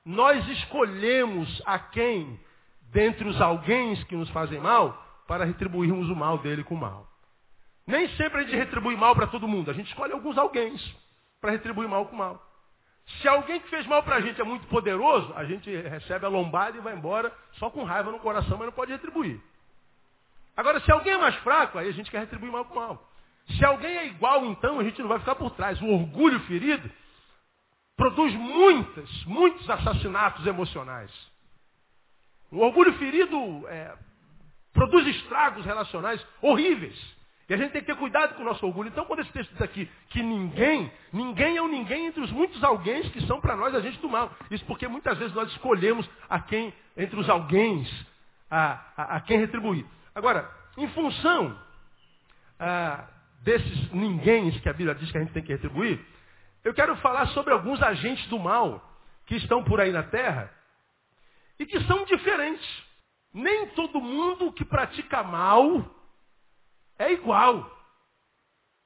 nós escolhemos a quem, dentre os alguém que nos fazem mal, para retribuirmos o mal dele com o mal. Nem sempre a gente retribui mal para todo mundo. A gente escolhe alguns alguém para retribuir mal com mal. Se alguém que fez mal para a gente é muito poderoso, a gente recebe a lombada e vai embora só com raiva no coração, mas não pode retribuir. Agora, se alguém é mais fraco, aí a gente quer retribuir mal com mal. Se alguém é igual, então a gente não vai ficar por trás. O orgulho ferido produz muitas, muitos assassinatos emocionais. O orgulho ferido é, produz estragos relacionais horríveis. E a gente tem que ter cuidado com o nosso orgulho. Então, quando esse texto diz aqui que ninguém, ninguém é um ninguém entre os muitos alguém que são para nós a gente do mal. Isso porque muitas vezes nós escolhemos a quem, entre os alguém, a, a, a, quem retribuir. Agora, em função a, desses ninguém que a Bíblia diz que a gente tem que retribuir, eu quero falar sobre alguns agentes do mal que estão por aí na terra e que são diferentes. Nem todo mundo que pratica mal é igual.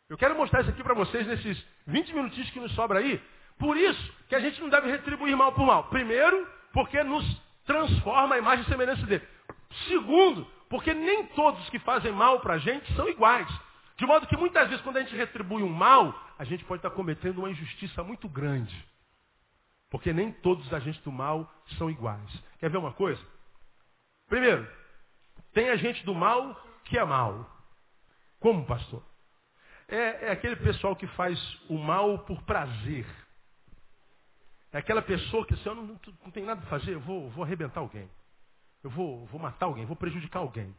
Eu quero mostrar isso aqui para vocês nesses 20 minutinhos que nos sobra aí. Por isso que a gente não deve retribuir mal por mal. Primeiro, porque nos transforma a imagem e semelhança dele. Segundo, porque nem todos que fazem mal para a gente são iguais. De modo que muitas vezes quando a gente retribui um mal, a gente pode estar cometendo uma injustiça muito grande. Porque nem todos os agentes do mal são iguais. Quer ver uma coisa? Primeiro, tem agente do mal que é mal. Como, pastor? É, é aquele pessoal que faz o mal por prazer. É aquela pessoa que, assim, eu não, não, não tem nada a fazer, eu vou, vou arrebentar alguém. Eu vou, vou matar alguém, vou prejudicar alguém.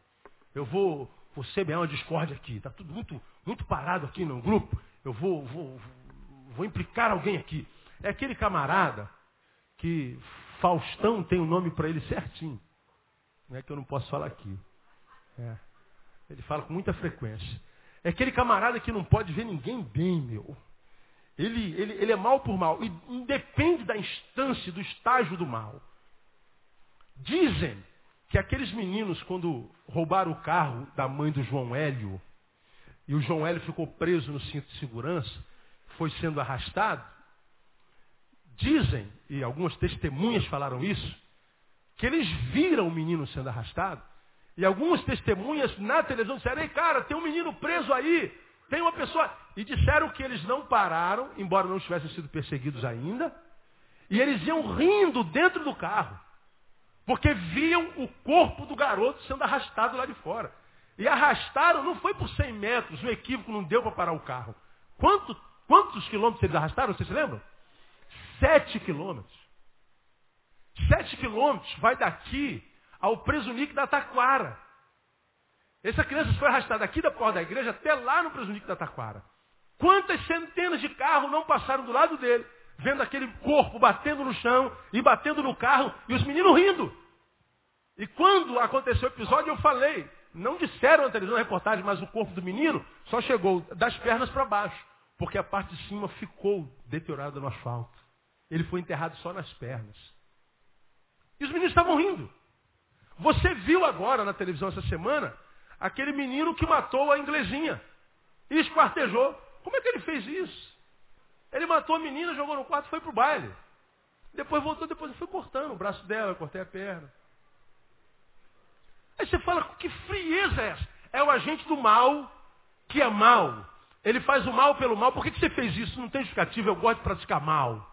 Eu vou, vou semear uma discórdia aqui. Está tudo muito, muito parado aqui no grupo. Eu vou, vou, vou implicar alguém aqui. É aquele camarada que Faustão tem o um nome para ele certinho. Não é que eu não posso falar aqui. É. Ele fala com muita frequência. É aquele camarada que não pode ver ninguém bem, meu. Ele, ele, ele é mal por mal. E independe da instância, do estágio do mal. Dizem que aqueles meninos, quando roubaram o carro da mãe do João Hélio, e o João Hélio ficou preso no cinto de segurança, foi sendo arrastado, dizem, e algumas testemunhas falaram isso, que eles viram o menino sendo arrastado e algumas testemunhas na televisão disseram, ei cara, tem um menino preso aí, tem uma pessoa. E disseram que eles não pararam, embora não tivessem sido perseguidos ainda, e eles iam rindo dentro do carro. Porque viam o corpo do garoto sendo arrastado lá de fora. E arrastaram, não foi por 100 metros, o equívoco não deu para parar o carro. Quanto, quantos quilômetros eles arrastaram, vocês se lembram? Sete quilômetros. Sete quilômetros vai daqui ao presunique da Taquara. Essa criança foi arrastada aqui da porta da igreja até lá no presunique da Taquara. Quantas centenas de carros não passaram do lado dele, vendo aquele corpo batendo no chão e batendo no carro e os meninos rindo. E quando aconteceu o episódio, eu falei, não disseram na televisão na reportagem, mas o corpo do menino só chegou das pernas para baixo, porque a parte de cima ficou deteriorada no asfalto. Ele foi enterrado só nas pernas. E os meninos estavam rindo. Você viu agora na televisão essa semana aquele menino que matou a inglesinha e esquartejou. Como é que ele fez isso? Ele matou a menina, jogou no quarto e foi pro baile. Depois voltou, depois foi cortando o braço dela, cortei a perna. Aí você fala, que frieza é essa? É o agente do mal que é mal. Ele faz o mal pelo mal. Por que, que você fez isso? Não tem justificativa, eu gosto de praticar mal.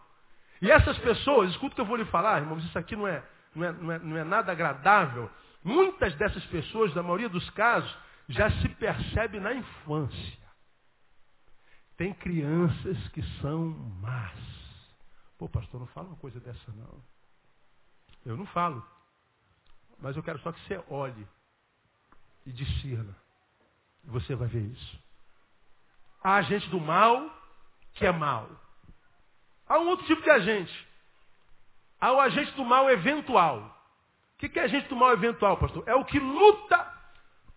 E essas pessoas, escuta o que eu vou lhe falar, irmãos, isso aqui não é, não é, não é, não é nada agradável. Muitas dessas pessoas, na maioria dos casos, já se percebe na infância. Tem crianças que são más. Pô, pastor, não fala uma coisa dessa não. Eu não falo. Mas eu quero só que você olhe e discirna. Você vai ver isso. Há agente do mal que é mal. Há um outro tipo de agente. Há o agente do mal eventual. O que é agente do mal eventual, pastor? É o que luta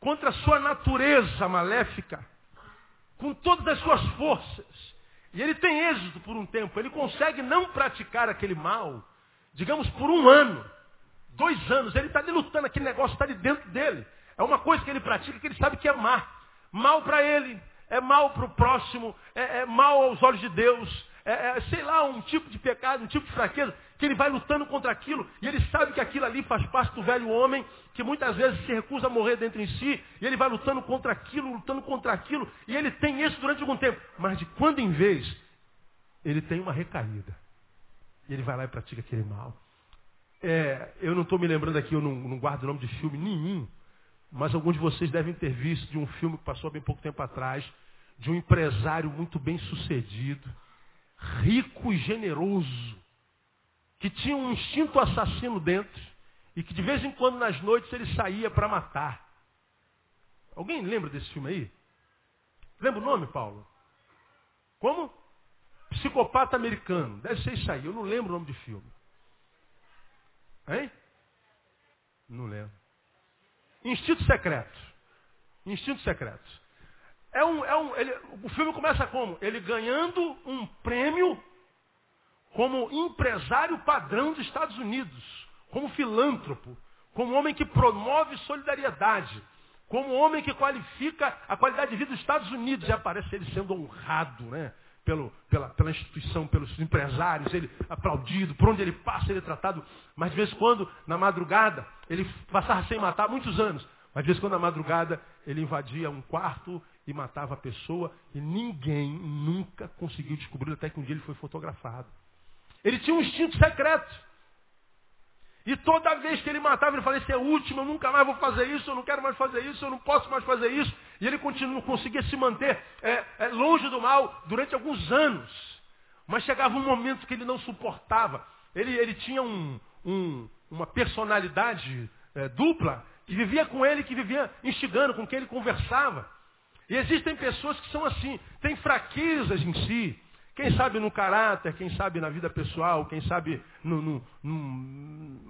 contra a sua natureza maléfica, com todas as suas forças. E ele tem êxito por um tempo. Ele consegue não praticar aquele mal, digamos, por um ano, dois anos. Ele está ali lutando, aquele negócio está ali dentro dele. É uma coisa que ele pratica que ele sabe que é má. Mal para ele, é mal para o próximo, é, é, mal aos olhos de Deus, é, é, sei lá, um tipo de pecado, um tipo de fraqueza, que ele vai lutando contra aquilo, e ele sabe que aquilo ali faz parte do velho homem, que muitas vezes se recusa a morrer dentro em si, e ele vai lutando contra aquilo, lutando contra aquilo, e ele tem isso durante algum tempo. Mas de quando em vez, ele tem uma recaída. E ele vai lá e pratica aquele mal. É, eu não estou me lembrando aqui, eu não, não guardo o nome de filme nenhum, mas alguns de vocês devem ter visto de um filme que passou há bem pouco tempo atrás, de um empresário muito bem sucedido, rico e generoso, que tinha um instinto assassino dentro e que de vez em quando nas noites ele saía para matar. Alguém lembra desse filme aí? Lembra o nome, Paulo? Como? Psicopata americano. Deve ser isso aí. Eu não lembro o nome de filme. Hein? Não lembro. Instinto secreto. Instinto secreto. É um, é um, ele, o filme começa como? Ele ganhando um prêmio como empresário padrão dos Estados Unidos, como filântropo, como homem que promove solidariedade, como homem que qualifica a qualidade de vida dos Estados Unidos. E aparece ele sendo honrado, né? Pelo, pela, pela instituição, pelos empresários, ele aplaudido, por onde ele passa, ele é tratado. Mas de vez em quando, na madrugada, ele passava sem matar muitos anos. Mas de vez em quando, na madrugada, ele invadia um quarto e matava a pessoa e ninguém nunca conseguiu descobrir até que um dia ele foi fotografado. Ele tinha um instinto secreto. E toda vez que ele matava, ele falava, esse é último, eu nunca mais vou fazer isso, eu não quero mais fazer isso, eu não posso mais fazer isso. E ele continua, conseguia se manter é, é, longe do mal durante alguns anos. Mas chegava um momento que ele não suportava. Ele, ele tinha um, um, uma personalidade é, dupla que vivia com ele, que vivia instigando, com quem ele conversava. E existem pessoas que são assim, têm fraquezas em si. Quem sabe no caráter, quem sabe na vida pessoal, quem sabe no, no, no,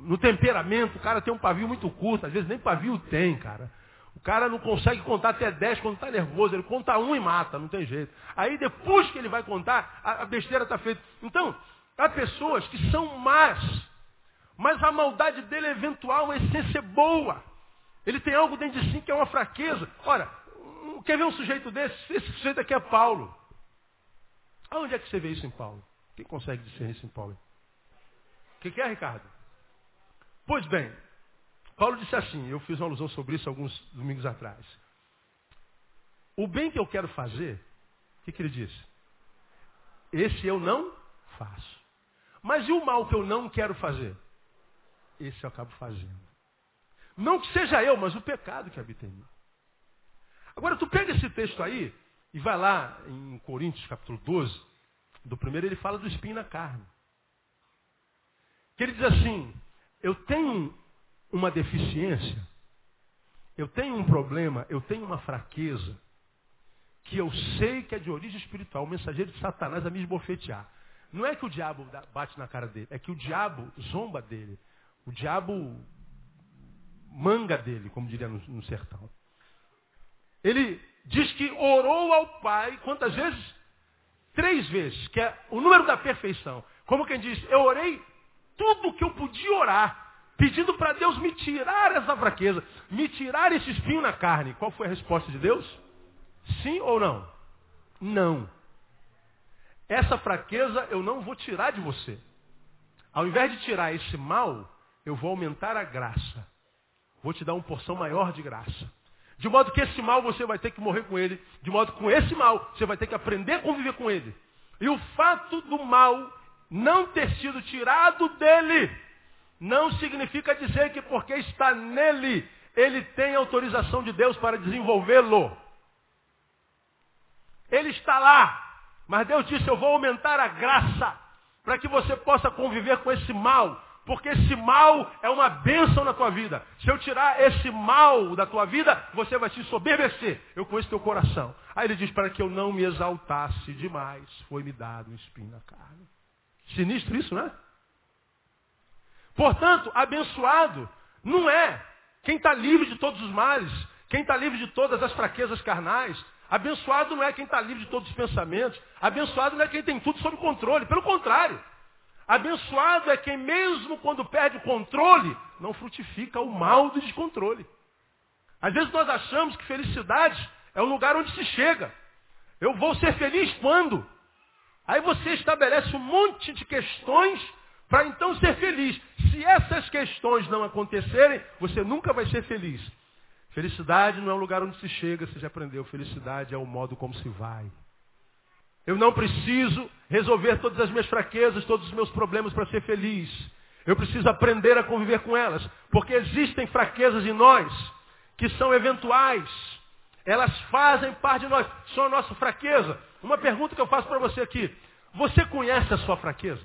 no temperamento. O cara tem um pavio muito curto, às vezes nem pavio tem, cara. O cara não consegue contar até 10 quando está nervoso, ele conta um e mata, não tem jeito. Aí depois que ele vai contar, a, a besteira está feita. Então, há pessoas que são más, mas a maldade dele é eventual, a essência é boa. Ele tem algo dentro de si que é uma fraqueza. Ora, quer ver um sujeito desse? Esse sujeito aqui é Paulo. Aonde é que você vê isso em Paulo? Quem consegue discernir isso em Paulo? O que, que é, Ricardo? Pois bem, Paulo disse assim, eu fiz uma alusão sobre isso alguns domingos atrás. O bem que eu quero fazer, o que, que ele disse? Esse eu não faço. Mas e o mal que eu não quero fazer? Esse eu acabo fazendo. Não que seja eu, mas o pecado que habita em mim. Agora, tu pega esse texto aí e vai lá em Coríntios capítulo 12, do primeiro ele fala do espinho na carne. Que ele diz assim, eu tenho uma deficiência, eu tenho um problema, eu tenho uma fraqueza, que eu sei que é de origem espiritual, o mensageiro de Satanás a me esbofetear. Não é que o diabo bate na cara dele, é que o diabo zomba dele. O diabo manga dele, como diria no, no sertão. Ele diz que orou ao Pai, quantas vezes? Três vezes, que é o número da perfeição. Como quem diz, eu orei tudo o que eu podia orar, pedindo para Deus me tirar essa fraqueza, me tirar esse espinho na carne. Qual foi a resposta de Deus? Sim ou não? Não. Essa fraqueza eu não vou tirar de você. Ao invés de tirar esse mal, eu vou aumentar a graça. Vou te dar uma porção maior de graça. De modo que esse mal você vai ter que morrer com ele. De modo que com esse mal você vai ter que aprender a conviver com ele. E o fato do mal não ter sido tirado dele não significa dizer que porque está nele, ele tem autorização de Deus para desenvolvê-lo. Ele está lá. Mas Deus disse, eu vou aumentar a graça para que você possa conviver com esse mal. Porque esse mal é uma bênção na tua vida. Se eu tirar esse mal da tua vida, você vai se soberbecer. Eu conheço teu coração. Aí ele diz, para que eu não me exaltasse demais, foi-me dado um espinho na carne. Sinistro isso, né? Portanto, abençoado não é quem está livre de todos os males, quem está livre de todas as fraquezas carnais. Abençoado não é quem está livre de todos os pensamentos. Abençoado não é quem tem tudo sob controle. Pelo contrário. Abençoado é quem, mesmo quando perde o controle, não frutifica o mal do descontrole. Às vezes nós achamos que felicidade é o lugar onde se chega. Eu vou ser feliz quando? Aí você estabelece um monte de questões para então ser feliz. Se essas questões não acontecerem, você nunca vai ser feliz. Felicidade não é o lugar onde se chega, você já aprendeu. Felicidade é o modo como se vai. Eu não preciso resolver todas as minhas fraquezas, todos os meus problemas para ser feliz. Eu preciso aprender a conviver com elas. Porque existem fraquezas em nós que são eventuais. Elas fazem parte de nós, são a nossa fraqueza. Uma pergunta que eu faço para você aqui. Você conhece a sua fraqueza?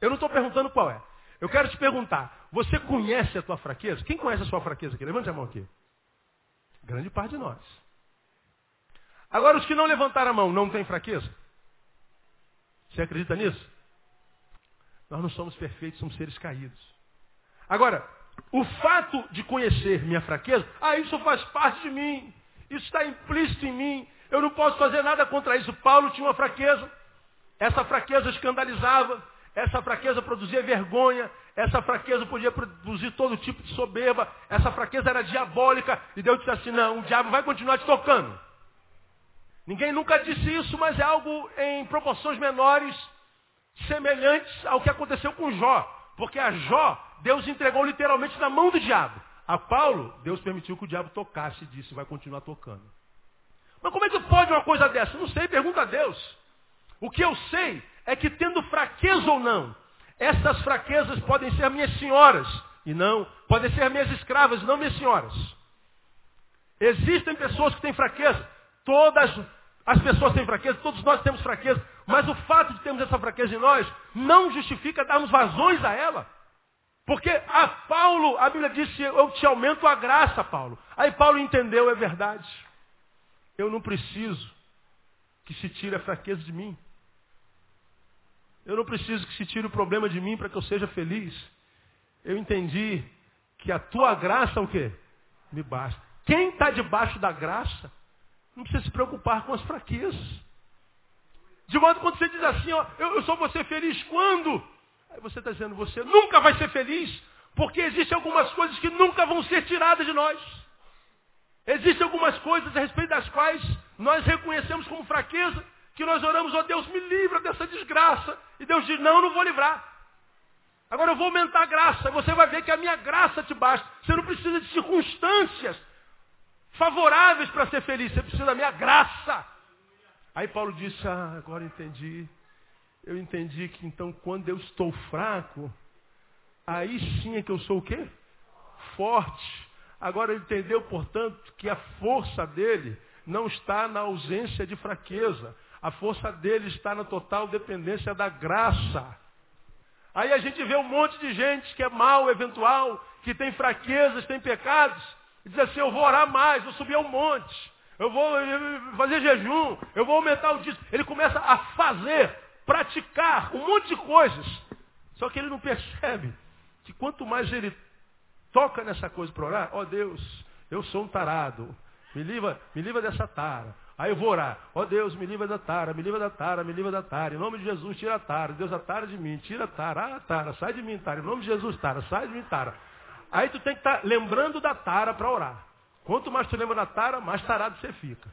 Eu não estou perguntando qual é. Eu quero te perguntar, você conhece a tua fraqueza? Quem conhece a sua fraqueza aqui? Levante a mão aqui. Grande parte de nós. Agora, os que não levantaram a mão, não têm fraqueza? Você acredita nisso? Nós não somos perfeitos, somos seres caídos. Agora, o fato de conhecer minha fraqueza, ah, isso faz parte de mim, isso está implícito em mim, eu não posso fazer nada contra isso. Paulo tinha uma fraqueza, essa fraqueza escandalizava, essa fraqueza produzia vergonha, essa fraqueza podia produzir todo tipo de soberba, essa fraqueza era diabólica, e Deus disse assim, não, o diabo vai continuar te tocando. Ninguém nunca disse isso, mas é algo em proporções menores, semelhantes ao que aconteceu com Jó. Porque a Jó, Deus entregou literalmente na mão do diabo. A Paulo, Deus permitiu que o diabo tocasse e disse, vai continuar tocando. Mas como é que pode uma coisa dessa? Não sei, pergunta a Deus. O que eu sei é que tendo fraqueza ou não, essas fraquezas podem ser minhas senhoras e não, podem ser minhas escravas e não minhas senhoras. Existem pessoas que têm fraqueza, todas as pessoas têm fraqueza, todos nós temos fraqueza, mas o fato de termos essa fraqueza em nós não justifica darmos vazões a ela. Porque a Paulo, a Bíblia disse, eu te aumento a graça, Paulo. Aí Paulo entendeu, é verdade. Eu não preciso que se tire a fraqueza de mim. Eu não preciso que se tire o problema de mim para que eu seja feliz. Eu entendi que a tua graça o quê? Me basta. Quem está debaixo da graça não precisa se preocupar com as fraquezas. De modo que quando você diz assim, ó, eu, eu só vou ser feliz quando? Aí você está dizendo, você nunca vai ser feliz, porque existem algumas coisas que nunca vão ser tiradas de nós. Existem algumas coisas a respeito das quais nós reconhecemos como fraqueza, que nós oramos, ó oh, Deus, me livra dessa desgraça. E Deus diz, não, não vou livrar. Agora eu vou aumentar a graça. Você vai ver que a minha graça te basta. Você não precisa de circunstâncias favoráveis para ser feliz. Você precisa da minha graça. Aí Paulo disse, ah, agora entendi. Eu entendi que então quando eu estou fraco, aí sim é que eu sou o quê? Forte. Agora ele entendeu, portanto, que a força dele não está na ausência de fraqueza. A força dele está na total dependência da graça. Aí a gente vê um monte de gente que é mal, eventual, que tem fraquezas, tem pecados, e diz assim, eu vou orar mais, vou subir ao monte, eu vou fazer jejum, eu vou aumentar o dízimo. Ele começa a fazer, praticar um monte de coisas. Só que ele não percebe que quanto mais ele toca nessa coisa para orar, ó oh Deus, eu sou um tarado, me livra, me livra dessa tara. Aí eu vou orar. Ó oh Deus, me livra da tara, me livra da tara, me livra da tara. Em nome de Jesus, tira a tara. Deus, a tara de mim, tira a tara. Ah, tara, sai de mim, tara. Em nome de Jesus, tara, sai de mim, tara. Aí tu tem que estar tá lembrando da tara para orar. Quanto mais tu lembra da tara, mais tarado você fica.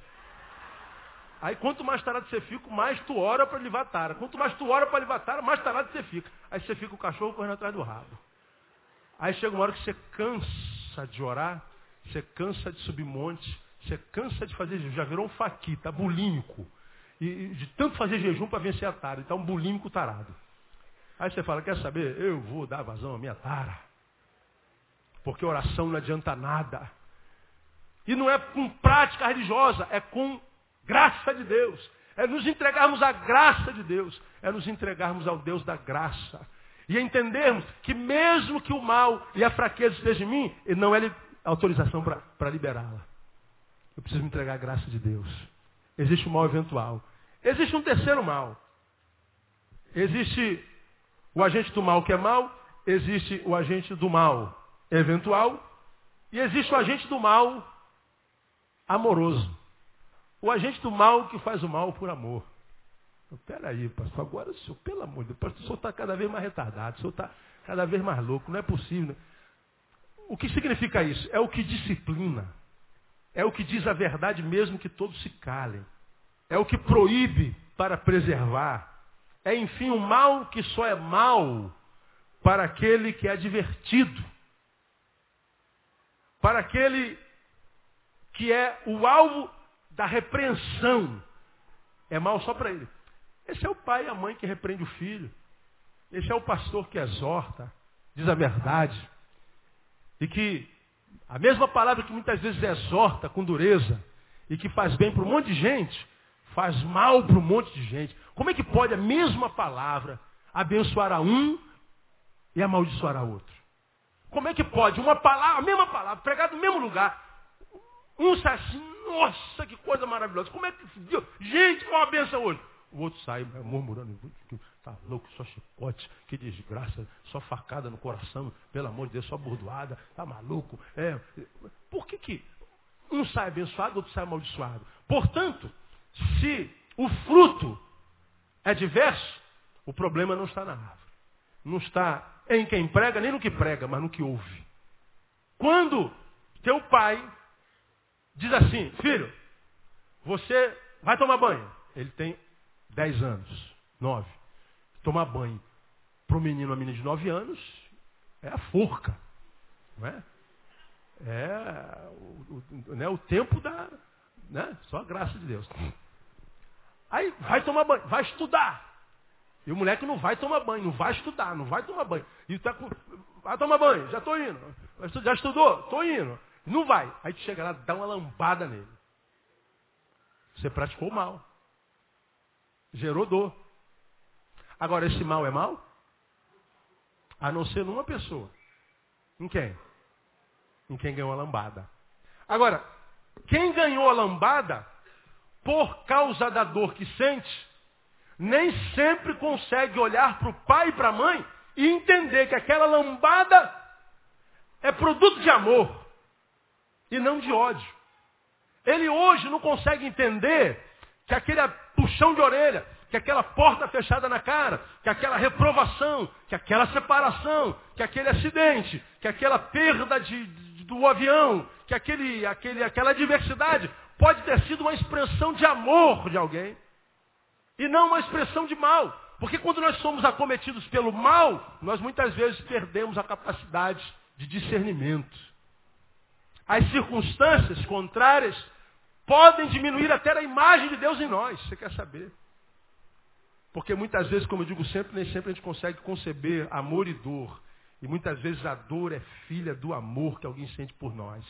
Aí quanto mais tarado você fica, mais tu ora para livrar a tara. Quanto mais tu ora para livrar a tara, mais tarado você fica. Aí você fica o cachorro correndo atrás do rabo. Aí chega uma hora que você cansa de orar, você cansa de subir monte, você cansa de fazer jejum, já virou um faquita, bulímico. E, de tanto fazer jejum para vencer a tara. Então, um bulímico tarado. Aí você fala, quer saber? Eu vou dar vazão à minha tara. Porque oração não adianta nada. E não é com prática religiosa, é com graça de Deus. é nos entregarmos à graça de Deus, é nos entregarmos ao Deus da graça. E entendermos que mesmo que o mal e a fraqueza estejam em mim, não é autorização para liberá-la. Eu preciso me entregar à graça de Deus. Existe o mal eventual. Existe um terceiro mal. Existe o agente do mal que é mal, existe o agente do mal eventual e existe o agente do mal amoroso. O agente do mal que faz o mal por amor. Peraí, pastor, agora o senhor, pelo amor de Deus, o senhor está cada vez mais retardado, o senhor está cada vez mais louco, não é possível. Né? O que significa isso? É o que disciplina. É o que diz a verdade mesmo que todos se calem. É o que proíbe para preservar. É, enfim, o mal que só é mal para aquele que é divertido. Para aquele que é o alvo da repreensão. É mal só para ele. Esse é o pai e a mãe que repreende o filho. Esse é o pastor que exorta, diz a verdade. E que a mesma palavra que muitas vezes exorta com dureza e que faz bem para um monte de gente, faz mal para um monte de gente. Como é que pode a mesma palavra abençoar a um e amaldiçoar a outro? Como é que pode uma palavra, a mesma palavra, pregada no mesmo lugar, um sai assim, nossa, que coisa maravilhosa. Como é que Deus, gente, uma benção hoje. O outro sai murmurando, tá louco, só chicote, que desgraça, só facada no coração, pelo amor de Deus, só bordoada, tá maluco. É. Por que, que um sai abençoado, outro sai amaldiçoado? Portanto, se o fruto é diverso, o problema não está na árvore. Não está em quem prega, nem no que prega, mas no que ouve. Quando teu pai diz assim, filho, você vai tomar banho. Ele tem 10 anos, 9. Tomar banho para o menino, uma menina de 9 anos, é a forca. Não é? É o, o, né, o tempo da. Né? Só a graça de Deus. Aí vai tomar banho, vai estudar. E o moleque não vai tomar banho, não vai estudar, não vai tomar banho. E tá com. Vai tomar banho, já estou indo. Já estudou? Estou indo. Não vai. Aí tu chega lá, dá uma lambada nele. Você praticou mal. Gerou dor. Agora, esse mal é mal? A não ser numa pessoa. Em quem? Em quem ganhou a lambada. Agora, quem ganhou a lambada, por causa da dor que sente, nem sempre consegue olhar para o pai e para a mãe e entender que aquela lambada é produto de amor e não de ódio. Ele hoje não consegue entender que aquele puxão de orelha, que aquela porta fechada na cara, que aquela reprovação, que aquela separação, que aquele acidente, que aquela perda de, de, do avião, que aquele, aquele, aquela adversidade pode ter sido uma expressão de amor de alguém e não uma expressão de mal. Porque quando nós somos acometidos pelo mal, nós muitas vezes perdemos a capacidade de discernimento. As circunstâncias contrárias podem diminuir até a imagem de Deus em nós. Você quer saber? Porque muitas vezes, como eu digo sempre, nem sempre a gente consegue conceber amor e dor. E muitas vezes a dor é filha do amor que alguém sente por nós.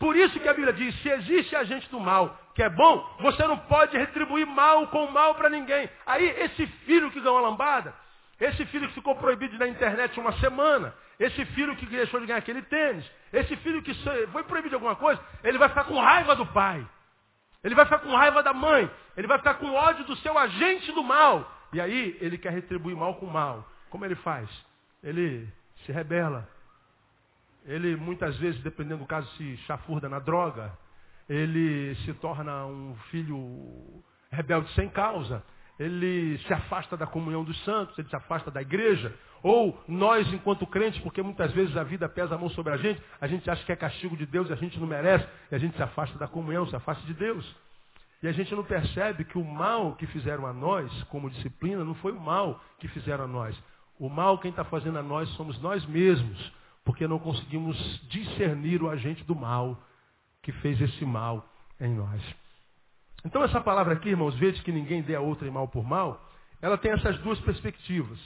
Por isso que a Bíblia diz, se existe agente do mal que é bom, você não pode retribuir mal com mal para ninguém. Aí esse filho que ganhou a lambada, esse filho que ficou proibido na internet uma semana, esse filho que deixou de ganhar aquele tênis, esse filho que foi proibido de alguma coisa, ele vai ficar com raiva do pai. Ele vai ficar com raiva da mãe. Ele vai ficar com ódio do seu agente do mal. E aí ele quer retribuir mal com mal. Como ele faz? Ele se rebela. Ele muitas vezes, dependendo do caso, se chafurda na droga. Ele se torna um filho rebelde sem causa ele se afasta da comunhão dos santos, ele se afasta da igreja. Ou nós, enquanto crentes, porque muitas vezes a vida pesa a mão sobre a gente, a gente acha que é castigo de Deus e a gente não merece, e a gente se afasta da comunhão, se afasta de Deus. E a gente não percebe que o mal que fizeram a nós, como disciplina, não foi o mal que fizeram a nós. O mal quem está fazendo a nós somos nós mesmos, porque não conseguimos discernir o agente do mal que fez esse mal em nós. Então essa palavra aqui, irmãos, vezes que ninguém dê a outra mal por mal, ela tem essas duas perspectivas.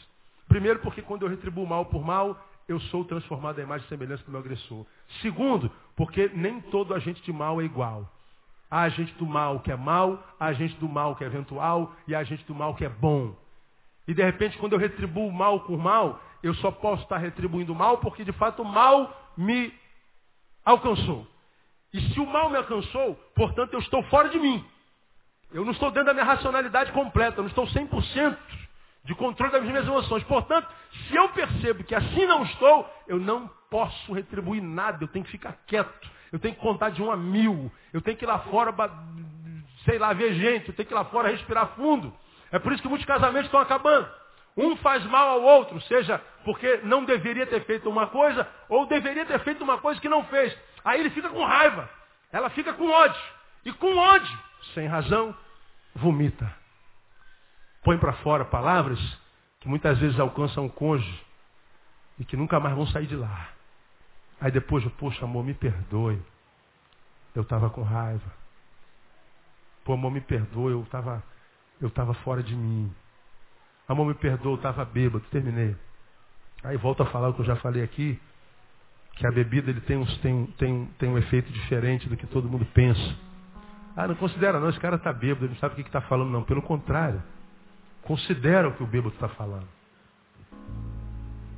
Primeiro, porque quando eu retribuo mal por mal, eu sou transformado em imagem e semelhança do meu agressor. Segundo, porque nem todo agente de mal é igual. Há agente do mal que é mal, há agente do mal que é eventual e há agente do mal que é bom. E de repente, quando eu retribuo mal com mal, eu só posso estar retribuindo mal porque de fato o mal me alcançou. E se o mal me alcançou, portanto eu estou fora de mim. Eu não estou dentro da minha racionalidade completa, eu não estou 100% de controle das minhas emoções. Portanto, se eu percebo que assim não estou, eu não posso retribuir nada, eu tenho que ficar quieto. Eu tenho que contar de um a mil. Eu tenho que ir lá fora, sei lá, ver gente. Eu tenho que ir lá fora respirar fundo. É por isso que muitos casamentos estão acabando. Um faz mal ao outro, seja porque não deveria ter feito uma coisa, ou deveria ter feito uma coisa que não fez. Aí ele fica com raiva. Ela fica com ódio. E com ódio, sem razão, vomita. Põe para fora palavras que muitas vezes alcançam o cônjuge e que nunca mais vão sair de lá. Aí depois, poxa, amor, me perdoe. Eu estava com raiva. Pô, amor, me perdoe, eu estava eu tava fora de mim. Amor, me perdoe, eu estava bêbado. Terminei. Aí volto a falar o que eu já falei aqui, que a bebida ele tem, uns, tem, tem, tem um efeito diferente do que todo mundo pensa. Ah, não considera não, esse cara está bêbado, ele não sabe o que está falando, não. Pelo contrário, considera o que o bêbado está falando.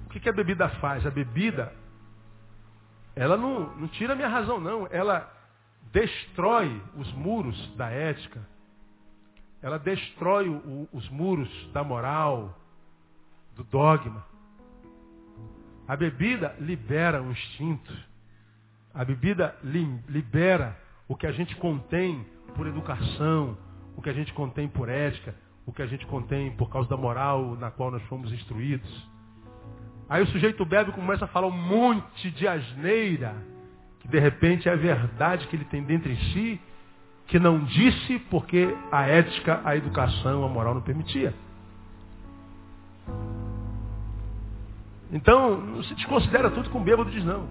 O que, que a bebida faz? A bebida, ela não, não tira a minha razão, não. Ela destrói os muros da ética. Ela destrói o, os muros da moral, do dogma. A bebida libera o instinto. A bebida li, libera o que a gente contém por educação, o que a gente contém por ética, o que a gente contém por causa da moral na qual nós fomos instruídos. Aí o sujeito bebe e começa a falar um monte de asneira, que de repente é a verdade que ele tem dentro em si, que não disse porque a ética, a educação, a moral não permitia. Então, não se desconsidera tudo com bêbado diz não.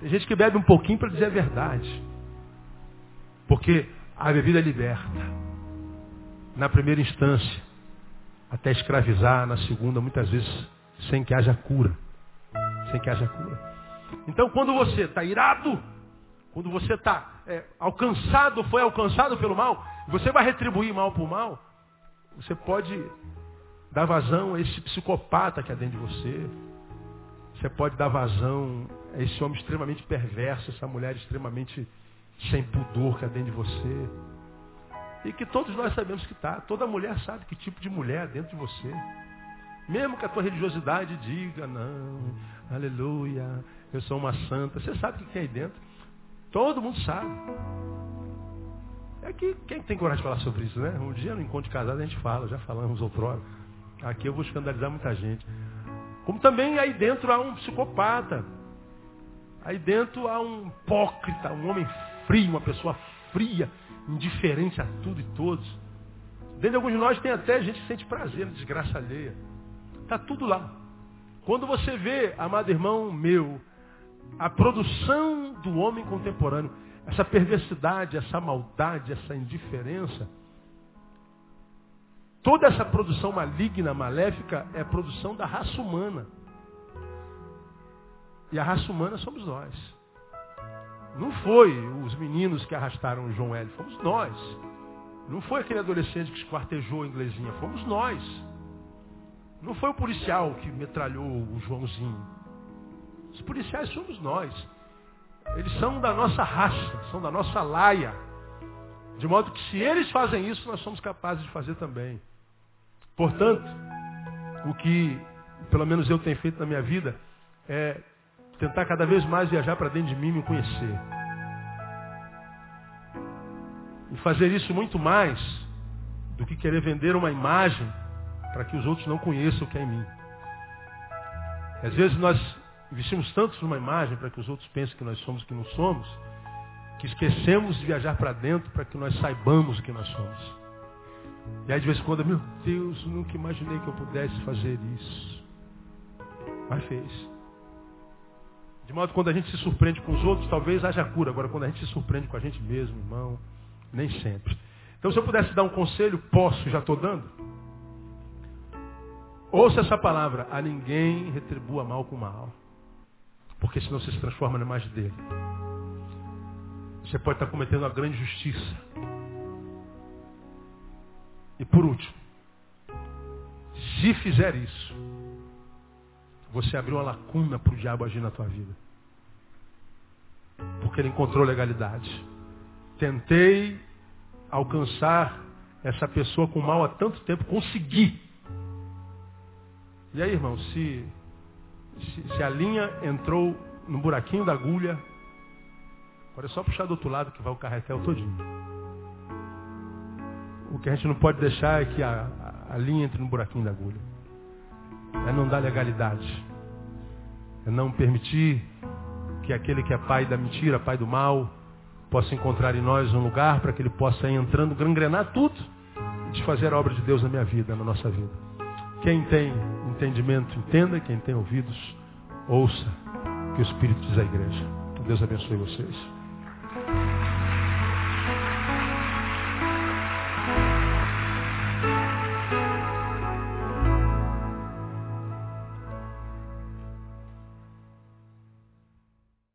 Tem gente que bebe um pouquinho para dizer a verdade. Porque a bebida liberta. Na primeira instância, até escravizar, na segunda, muitas vezes, sem que haja cura. Sem que haja cura. Então, quando você está irado, quando você está é, alcançado, foi alcançado pelo mal, você vai retribuir mal por mal, você pode dar vazão a esse psicopata que é dentro de você. Você pode dar vazão a esse homem extremamente perverso, essa mulher extremamente sem pudor que há dentro de você. E que todos nós sabemos que está. Toda mulher sabe que tipo de mulher há dentro de você. Mesmo que a tua religiosidade diga, não, aleluia, eu sou uma santa. Você sabe o que tem aí dentro. Todo mundo sabe. É que quem tem coragem de falar sobre isso, né? Um dia no encontro de casado a gente fala, já falamos outrora. Aqui eu vou escandalizar muita gente. Como também aí dentro há um psicopata. Aí dentro há um hipócrita, um homem frio, uma pessoa fria, indiferente a tudo e todos. Dentro de alguns de nós tem até gente que sente prazer na desgraça alheia. Está tudo lá. Quando você vê, amado irmão meu, a produção do homem contemporâneo, essa perversidade, essa maldade, essa indiferença, toda essa produção maligna, maléfica, é produção da raça humana. E a raça humana somos nós. Não foi os meninos que arrastaram o João L. Fomos nós. Não foi aquele adolescente que esquartejou a inglesinha. Fomos nós. Não foi o policial que metralhou o Joãozinho. Os policiais somos nós. Eles são da nossa raça, são da nossa laia. De modo que se eles fazem isso, nós somos capazes de fazer também. Portanto, o que pelo menos eu tenho feito na minha vida é tentar cada vez mais viajar para dentro de mim e me conhecer. E fazer isso muito mais do que querer vender uma imagem para que os outros não conheçam o que é em mim. Às vezes nós investimos tanto numa imagem para que os outros pensem que nós somos o que não somos, que esquecemos de viajar para dentro para que nós saibamos o que nós somos. E aí de vez em quando, meu Deus, nunca imaginei que eu pudesse fazer isso. Mas fez. De modo que quando a gente se surpreende com os outros, talvez haja cura. Agora, quando a gente se surpreende com a gente mesmo, irmão, nem sempre. Então, se eu pudesse dar um conselho, posso, já estou dando. Ouça essa palavra. A ninguém retribua mal com mal. Porque senão você se transforma na imagem dele. Você pode estar cometendo uma grande justiça. E por último, se fizer isso, você abriu uma lacuna para o diabo agir na tua vida. Porque ele encontrou legalidade. Tentei alcançar essa pessoa com mal há tanto tempo, consegui. E aí, irmão, se, se, a linha entrou no buraquinho da agulha, agora é só puxar do outro lado que vai o carretel todinho. O que a gente não pode deixar é que a, a, a linha entre no buraquinho da agulha. É não dar legalidade. É não permitir que aquele que é pai da mentira, pai do mal, possa encontrar em nós um lugar para que ele possa ir entrando, gangrenar tudo e desfazer a obra de Deus na minha vida, na nossa vida. Quem tem entendimento, entenda. Quem tem ouvidos, ouça que o Espírito diz à igreja. Que Deus abençoe vocês.